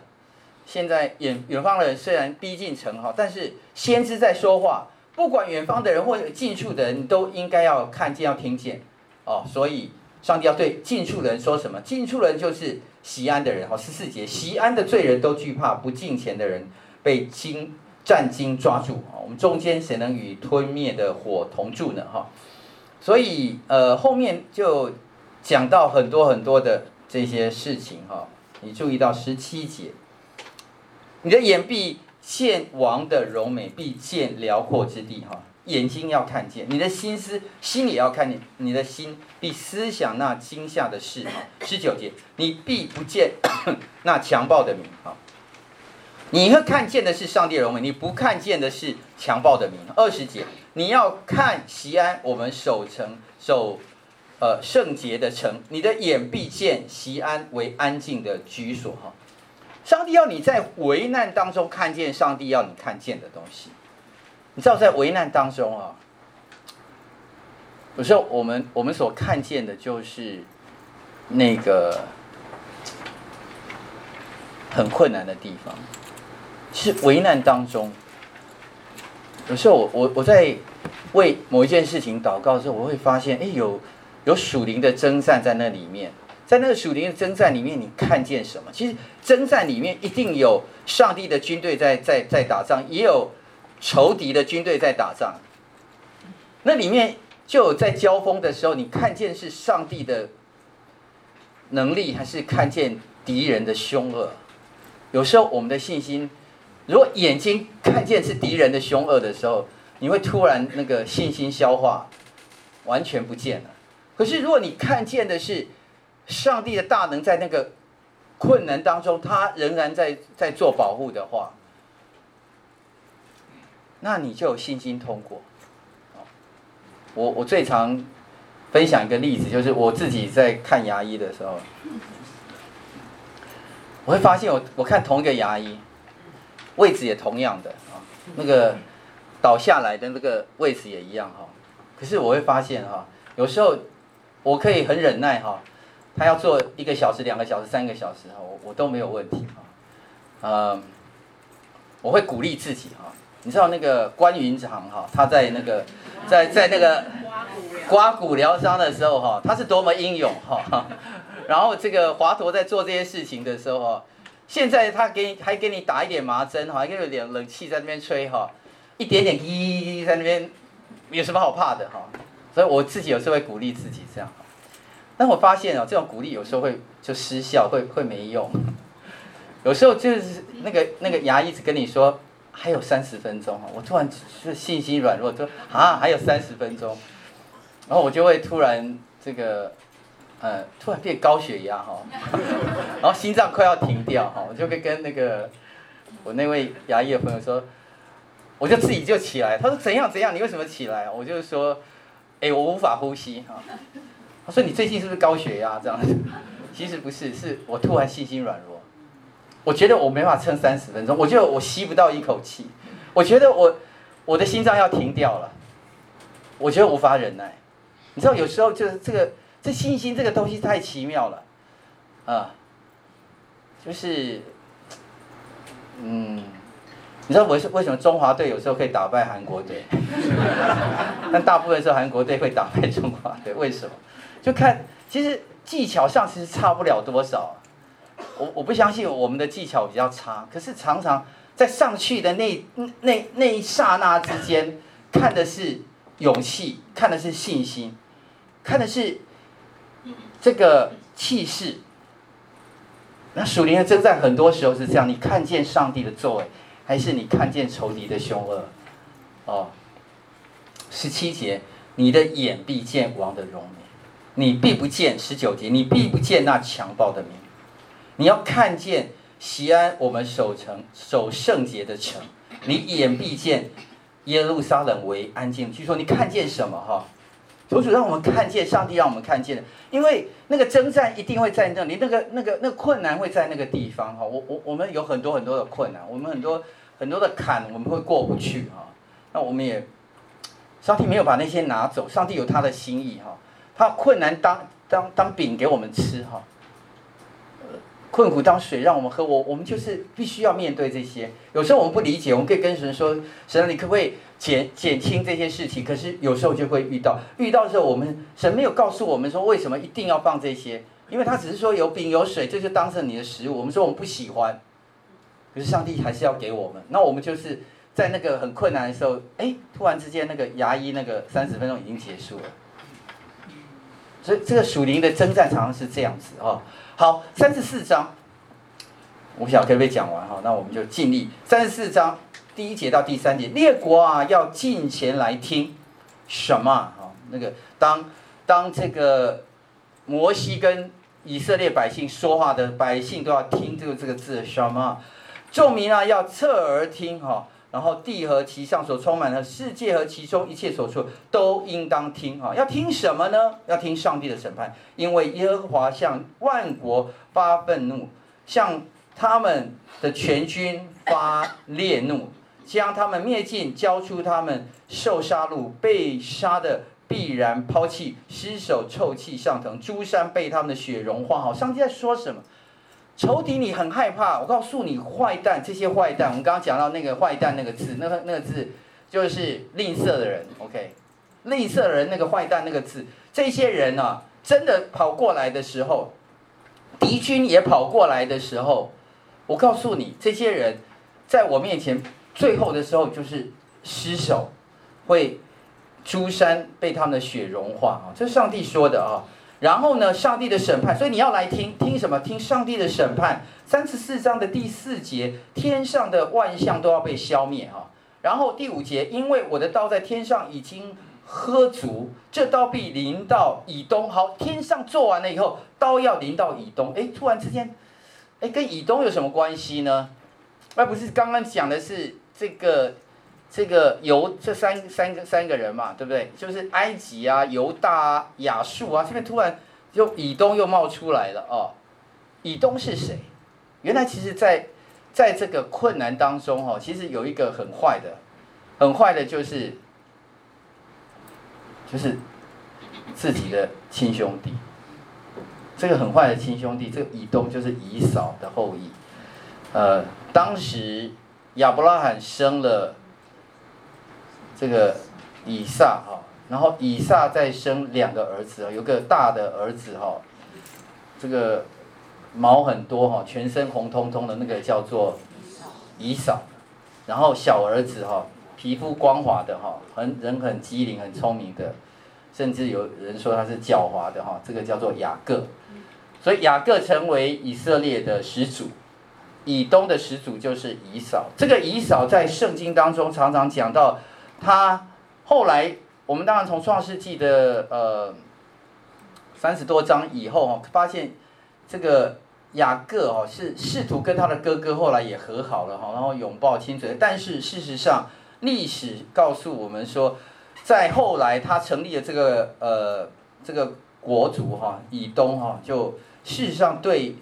A: 现在远远方的人虽然逼近城哈，但是先知在说话，不管远方的人或者近处的人都应该要看见要听见，哦，所以上帝要对近处的人说什么？近处人就是西安的人哈，十四节，西安的罪人都惧怕，不敬虔的人被惊战惊抓住啊！我们中间谁能与吞灭的火同住呢？哈，所以呃后面就讲到很多很多的这些事情哈，你注意到十七节。你的眼必见王的荣美，必见辽阔之地。哈，眼睛要看见，你的心思心也要看见，你的心必思想那惊吓的事。哈，十九节，你必不见 (coughs) 那强暴的名。哈，你会看见的是上帝的荣美，你不看见的是强暴的民。二十节，你要看西安，我们守城守呃圣洁的城，你的眼必见西安为安静的居所。哈。上帝要你在危难当中看见上帝要你看见的东西。你知道，在危难当中啊，有时候我们我们所看见的就是那个很困难的地方。其实危难当中，有时候我我我在为某一件事情祷告的时候，我会发现，哎，有有属灵的征战在那里面。在那个属灵的征战里面，你看见什么？其实征战里面一定有上帝的军队在在在打仗，也有仇敌的军队在打仗。那里面就有在交锋的时候，你看见是上帝的能力，还是看见敌人的凶恶？有时候我们的信心，如果眼睛看见是敌人的凶恶的时候，你会突然那个信心消化，完全不见了。可是如果你看见的是，上帝的大能在那个困难当中，他仍然在在做保护的话，那你就有信心通过。我我最常分享一个例子，就是我自己在看牙医的时候，我会发现我我看同一个牙医，位置也同样的啊，那个倒下来的那个位置也一样哈，可是我会发现哈，有时候我可以很忍耐哈。他要做一个小时、两个小时、三个小时哈，我我都没有问题哈。嗯，我会鼓励自己哈。你知道那个关云长哈，他在那个在在那个刮骨疗伤的时候哈，他是多么英勇哈。然后这个华佗在做这些事情的时候哈，现在他给你还给你打一点麻针哈，还有点冷气在那边吹哈，一点点滴在那边，有什么好怕的哈？所以我自己有时候会鼓励自己这样。但我发现哦，这种鼓励有时候会就失效，会会没用。有时候就是那个那个牙医只跟你说还有三十分钟哈，我突然就信心软弱，说啊还有三十分钟，然后我就会突然这个呃突然变高血压哈，然后心脏快要停掉哈，我就会跟那个我那位牙医的朋友说，我就自己就起来，他说怎样怎样，你为什么起来？我就说，哎，我无法呼吸哈。他说：“你最近是不是高血压？这样子，(laughs) 其实不是，是我突然信心软弱。我觉得我没法撑三十分钟，我觉得我吸不到一口气，我觉得我我的心脏要停掉了，我觉得无法忍耐。你知道，有时候就是这个这信心这个东西太奇妙了，啊，就是，嗯，你知道为什为什么中华队有时候可以打败韩国队，(laughs) 但大部分时候韩国队会打败中华队，为什么？”就看，其实技巧上其实差不了多少，我我不相信我们的技巧比较差，可是常常在上去的那那那一刹那之间，看的是勇气，看的是信心，看的是这个气势。那属灵的征战很多时候是这样：你看见上帝的作为，还是你看见仇敌的凶恶？哦，十七节，你的眼必见王的荣美，你必不见十九节，你必不见那强暴的名。你要看见西安，我们守城守圣洁的城，你眼必见耶路撒冷为安静。据说你看见什么？哈，求主让我们看见上帝，让我们看见，因为那个征战一定会在那里，那个那个那个困难会在那个地方。哈，我我我们有很多很多的困难，我们很多很多的坎，我们会过不去。哈，那我们也，上帝没有把那些拿走，上帝有他的心意。哈，他困难当当当饼给我们吃。哈。困苦当水让我们喝，我我们就是必须要面对这些。有时候我们不理解，我们可以跟神说：“神，你可不可以减减轻这些事情？”可是有时候就会遇到，遇到的时候我们神没有告诉我们说为什么一定要放这些，因为他只是说有饼有水，这就当成你的食物。我们说我们不喜欢，可是上帝还是要给我们。那我们就是在那个很困难的时候，哎，突然之间那个牙医那个三十分钟已经结束了。所以这个属灵的征战常常是这样子啊。好，三十四章，我想可不可以讲完哈？那我们就尽力。三十四章第一节到第三节，列国啊要近前来听什么啊？那个当当这个摩西跟以色列百姓说话的百姓都要听这个这个字什么？众民啊要侧耳听哈。然后地和其上所充满的世界和其中一切所处都应当听啊！要听什么呢？要听上帝的审判，因为耶和华向万国发愤怒，向他们的全军发烈怒，将他们灭尽，交出他们受杀戮，被杀的必然抛弃，尸首臭气上腾，诸山被他们的血融化。好，上帝在说什么？仇敌，你很害怕。我告诉你，坏蛋，这些坏蛋，我们刚刚讲到那个坏蛋那个字，那个那个字就是吝啬的人。OK，吝啬的人那个坏蛋那个字，这些人、啊，真的跑过来的时候，敌军也跑过来的时候，我告诉你，这些人在我面前，最后的时候就是尸首会珠山被他们的血融化啊，这是上帝说的啊。然后呢，上帝的审判，所以你要来听听什么？听上帝的审判。三十四章的第四节，天上的万象都要被消灭哈。然后第五节，因为我的刀在天上已经喝足，这刀必临到以东。好，天上做完了以后，刀要临到以东。哎，突然之间，哎，跟以东有什么关系呢？而不是刚刚讲的是这个。这个犹这三三个三个人嘛，对不对？就是埃及啊、犹大啊、亚述啊，这边突然就以东又冒出来了哦。以东是谁？原来其实在，在这个困难当中、哦，其实有一个很坏的，很坏的就是就是自己的亲兄弟。这个很坏的亲兄弟，这个以东就是以扫的后裔。呃，当时亚伯拉罕生了。这个以撒哈，然后以撒再生两个儿子啊，有个大的儿子哈，这个毛很多哈，全身红彤彤的那个叫做以扫，然后小儿子哈，皮肤光滑的哈，很人很机灵很聪明的，甚至有人说他是狡猾的哈，这个叫做雅各，所以雅各成为以色列的始祖，以东的始祖就是以扫，这个以扫在圣经当中常常讲到。他后来，我们当然从创世纪的呃三十多章以后哈，发现这个雅各哦是试图跟他的哥哥后来也和好了哈，然后拥抱亲嘴。但是事实上，历史告诉我们说，在后来他成立了这个呃这个国族哈，以东哈，就事实上对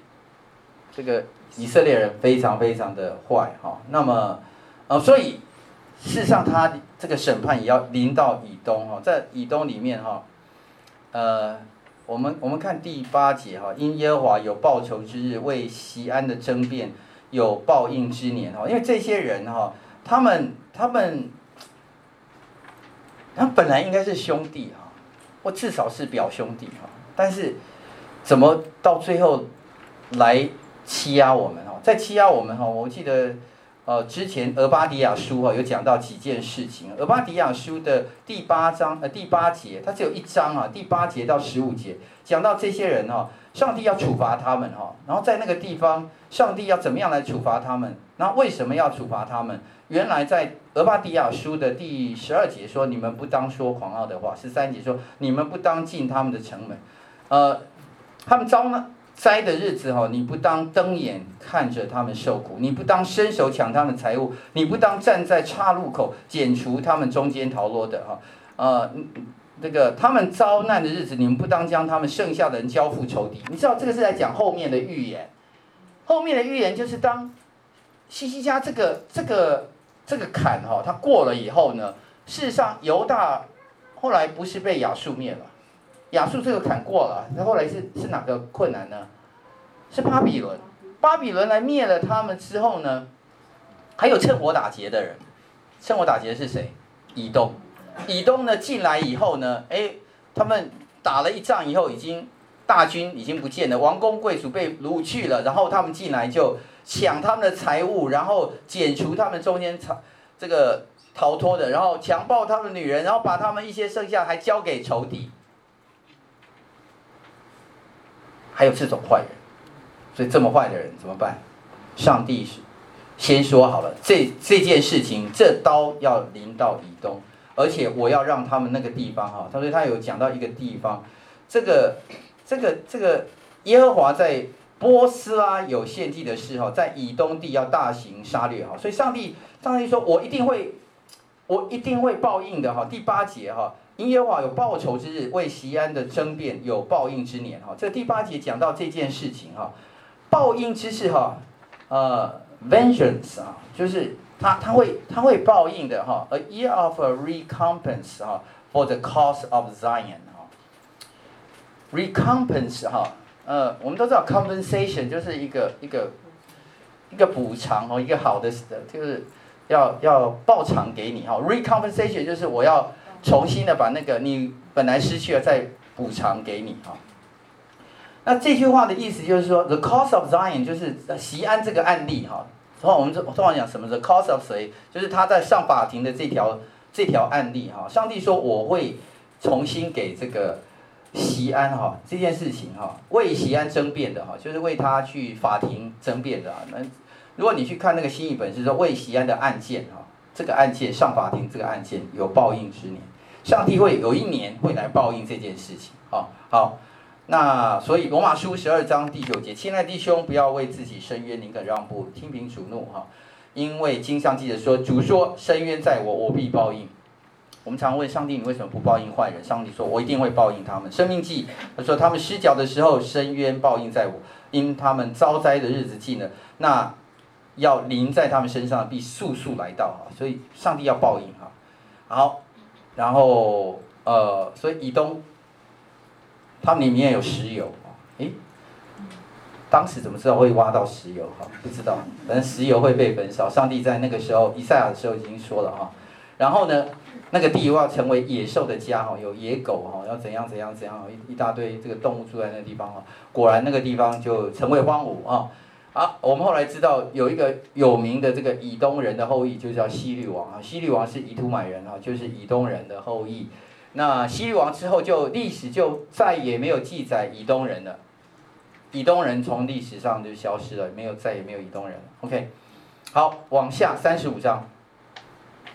A: 这个以色列人非常非常的坏哈。那么呃，所以。事实上，他这个审判也要临到以东哈，在以东里面哈，呃，我们我们看第八节哈，因耶和华有报仇之日，为西安的争辩有报应之年哈，因为这些人哈，他们他们，他本来应该是兄弟哈，或至少是表兄弟哈，但是怎么到最后来欺压我们哈，在欺压我们哈，我记得。呃，之前俄巴底亚书哈有讲到几件事情。俄巴底亚书的第八章呃第八节，它只有一章啊，第八节到十五节讲到这些人哈，上帝要处罚他们哈，然后在那个地方，上帝要怎么样来处罚他们？那为什么要处罚他们？原来在俄巴底亚书的第十二节说，你们不当说狂傲的话；十三节说，你们不当进他们的城门。呃，他们遭呢？灾的日子哈，你不当瞪眼看着他们受苦，你不当伸手抢他们财物，你不当站在岔路口剪除他们中间逃脱的哈，呃，这个他们遭难的日子，你们不当将他们剩下的人交付仇敌。你知道这个是在讲后面的预言，后面的预言就是当西西家这个这个这个坎哈，他过了以后呢，事实上犹大后来不是被亚述灭了。亚述这个坎过了，那后来是是哪个困难呢？是巴比伦，巴比伦来灭了他们之后呢，还有趁火打劫的人，趁火打劫的是谁？以东，以东呢进来以后呢，哎，他们打了一仗以后，已经大军已经不见了，王公贵族被掳去了，然后他们进来就抢他们的财物，然后剪除他们中间逃这个逃脱的，然后强暴他们女人，然后把他们一些剩下还交给仇敌。还有这种坏人，所以这么坏的人怎么办？上帝是先说好了，这这件事情，这刀要临到以东，而且我要让他们那个地方哈，他说他有讲到一个地方，这个这个这个耶和华在波斯拉有献祭的事哈，在以东地要大行杀掠哈，所以上帝上帝说我一定会，我一定会报应的哈，第八节哈。因耶和华有报仇之日，为西安的争辩有报应之年哈。这第八节讲到这件事情哈，报应之事哈，呃，vengeance 啊，就是他他会他会报应的哈。A year of a recompense 哈，for the cause of Zion 哈。recompense 哈，呃，我们都知道 compensation 就是一个一个一个补偿哦，一个好的就是要要报偿给你哈。recompensation 就是我要。重新的把那个你本来失去了再补偿给你哈。那这句话的意思就是说，the cause of Zion 就是锡安这个案例哈。然后我们通常讲什么？the cause of 谁？就是他在上法庭的这条这条案例哈。上帝说我会重新给这个锡安哈这件事情哈，为锡安争辩的哈，就是为他去法庭争辩的啊。那如果你去看那个新译本是说为锡安的案件哈。这个案件上法庭，这个案件有报应之年，上帝会有一年会来报应这件事情。好，好，那所以罗马书十二章第九节，亲爱的弟兄，不要为自己伸冤，宁可让步，听凭主怒哈。因为经上记着说，主说：伸冤在我，我必报应。我们常问上帝，你为什么不报应坏人？上帝说：我一定会报应他们。生命记他说，他们失脚的时候，伸冤报应在我，因他们遭灾的日子近了。那要临在他们身上，必速速来到哈，所以上帝要报应哈。好，然后呃，所以以东，他们里面有石油啊，诶，当时怎么知道会挖到石油哈？不知道，反正石油会被焚烧。上帝在那个时候，以赛亚的时候已经说了哈。然后呢，那个地要成为野兽的家哈，有野狗哈，要怎样怎样怎样，一一大堆这个动物住在那个地方哈。果然那个地方就成为荒芜啊。啊，我们后来知道有一个有名的这个以东人的后裔，就叫希律王啊。希律王是以土买人啊，就是以东人的后裔。那希律王之后，就历史就再也没有记载以东人了。以东人从历史上就消失了，没有再也没有以东人了。OK，好，往下三十五章。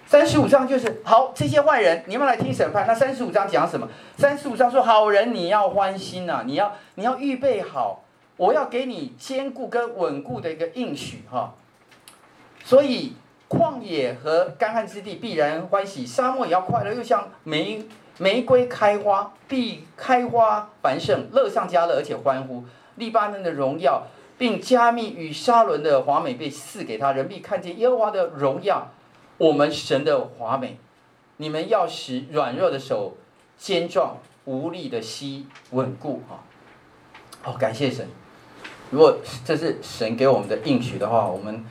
A: 三十五章就是好，这些坏人，你们来听审判。那三十五章讲什么？三十五章说，好人你要欢心呐、你要你要预备好。我要给你坚固跟稳固的一个应许哈，所以旷野和干旱之地必然欢喜，沙漠也要快乐，又像玫玫瑰开花，必开花繁盛，乐上加乐，而且欢呼。利巴嫩的荣耀，并加密与沙伦的华美被赐给他，人必看见耶和华的荣耀，我们神的华美。你们要使软弱的手坚壮，无力的膝稳固哈。好，感谢神。如果这是神给我们的应许的话，我们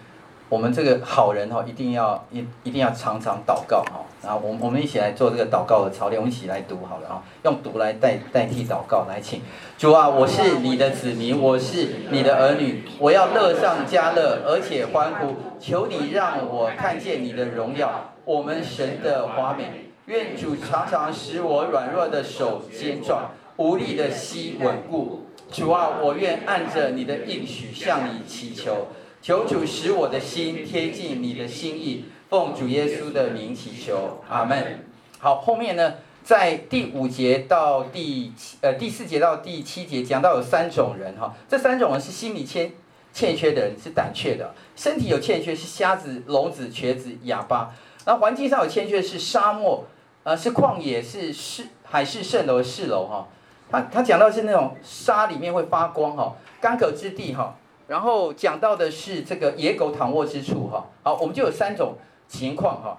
A: 我们这个好人哈，一定要一一定要常常祷告哈。然后我们我们一起来做这个祷告的操练，我们一起来读好了啊，用读来代代替祷告来请主啊，我是你的子民，我是你的儿女，我要乐上加乐，而且欢呼，求你让我看见你的荣耀，我们神的华美。愿主常常使我软弱的手坚壮，无力的膝稳固。主啊，我愿按着你的应许向你祈求。求主使我的心贴近你的心意，奉主耶稣的名祈求，阿门。好，后面呢，在第五节到第七呃第四节到第七节讲到有三种人哈，这三种人是心里欠欠缺的人，是胆怯的；身体有欠缺是瞎子、聋子、瘸子、哑巴；然后环境上有欠缺是沙漠，呃是旷野，是是海市蜃楼蜃楼哈。他他讲到是那种沙里面会发光哈，干渴之地哈。然后讲到的是这个野狗躺卧之处哈，好，我们就有三种情况哈，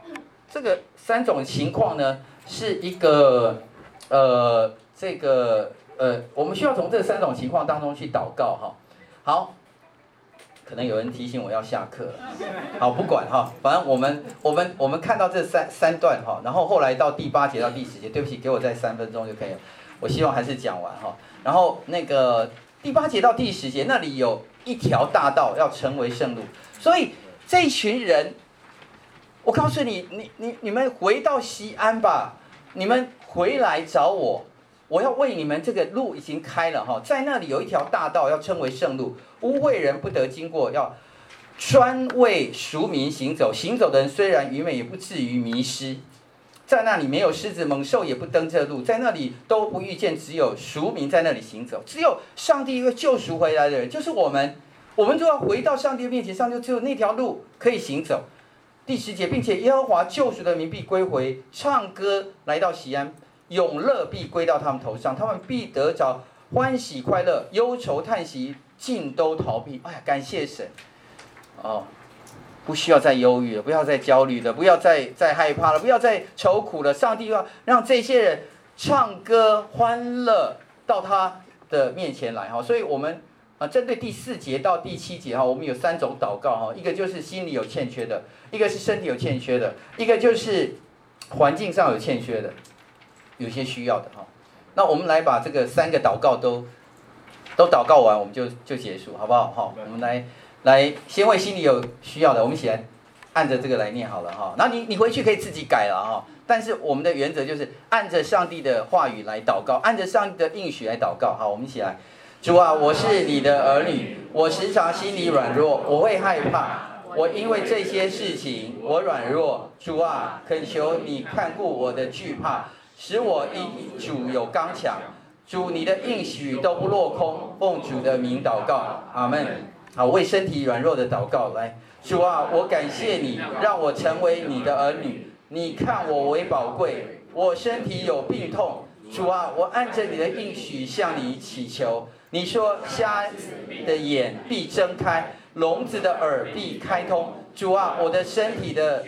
A: 这个三种情况呢是一个呃这个呃，我们需要从这三种情况当中去祷告哈。好，可能有人提醒我要下课了，好，不管哈，反正我们我们我们看到这三三段哈，然后后来到第八节到第十节，对不起，给我再三分钟就可以了，我希望还是讲完哈。然后那个第八节到第十节那里有。一条大道要成为圣路，所以这一群人，我告诉你，你你你们回到西安吧，你们回来找我，我要为你们这个路已经开了哈，在那里有一条大道要称为圣路，污秽人不得经过，要专为俗民行走，行走的人虽然愚昧，也不至于迷失。在那里没有狮子猛兽也不登这路，在那里都不遇见，只有赎民在那里行走，只有上帝一个救赎回来的人，就是我们，我们就要回到上帝面前，上帝只有那条路可以行走。第十节，并且耶和华救赎的民必归回，唱歌来到西安，永乐必归到他们头上，他们必得着欢喜快乐，忧愁叹息尽都逃避。哎呀，感谢神，哦。不需要再忧郁了，不要再焦虑了，不要再再害怕了，不要再愁苦了。上帝要让这些人唱歌欢乐到他的面前来哈。所以，我们啊，针对第四节到第七节哈，我们有三种祷告哈。一个就是心里有欠缺的，一个是身体有欠缺的，一个就是环境上有欠缺的，有些需要的哈。那我们来把这个三个祷告都都祷告完，我们就就结束，好不好？好，我们来。来，先为心里有需要的，我们一起来按着这个来念好了哈。然后你你回去可以自己改了哈。但是我们的原则就是按着上帝的话语来祷告，按着上帝的应许来祷告。好，我们一起来。主啊，我是你的儿女，我时常心里软弱，我会害怕，我因为这些事情我软弱。主啊，恳求你看顾我的惧怕，使我因主有刚强。主，你的应许都不落空，奉主的名祷告，阿门。好，为身体软弱的祷告来，主啊，我感谢你，让我成为你的儿女。你看我为宝贵，我身体有病痛，主啊，我按着你的应许向你祈求。你说瞎的眼必睁开，聋子的耳必开通。主啊，我的身体的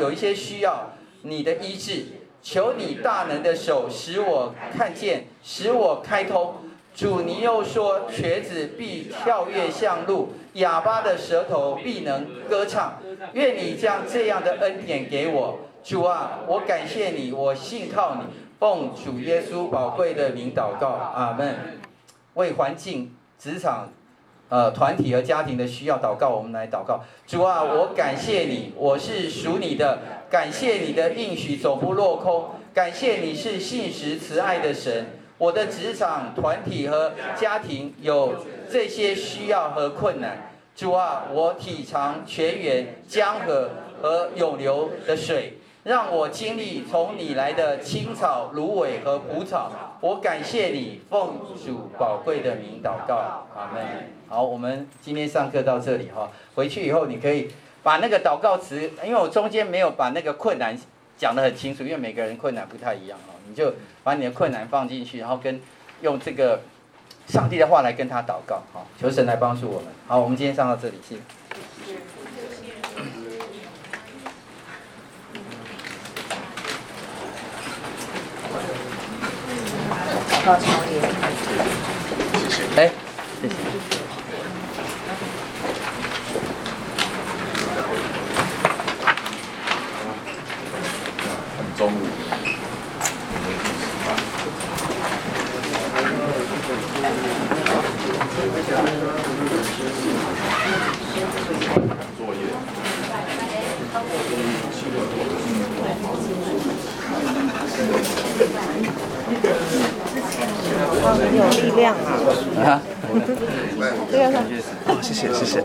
A: 有一些需要你的医治，求你大能的手使我看见，使我开通。主，你又说，瘸子必跳跃向路，哑巴的舌头必能歌唱。愿你将这样的恩典给我，主啊，我感谢你，我信靠你，奉主耶稣宝贵的名祷告，阿门。为环境、职场、呃团体和家庭的需要祷告，我们来祷告。主啊，我感谢你，我是属你的，感谢你的应许总不落空，感谢你是信实慈爱的神。我的职场、团体和家庭有这些需要和困难，主啊，我体尝泉源、江河和涌流的水，让我经历从你来的青草、芦苇和蒲草。我感谢你，奉主宝贵的名祷告，阿门。好，我们今天上课到这里哈，回去以后你可以把那个祷告词，因为我中间没有把那个困难讲得很清楚，因为每个人困难不太一样哈。你就把你的困难放进去，然后跟用这个上帝的话来跟他祷告，好，求神来帮助我们。好，我们今天上到这里，谢谢。祷告操练，哎，谢
B: 谢。很 (laughs) (laughs) 有力量。啊。对呀他。
C: 啊，谢谢谢谢。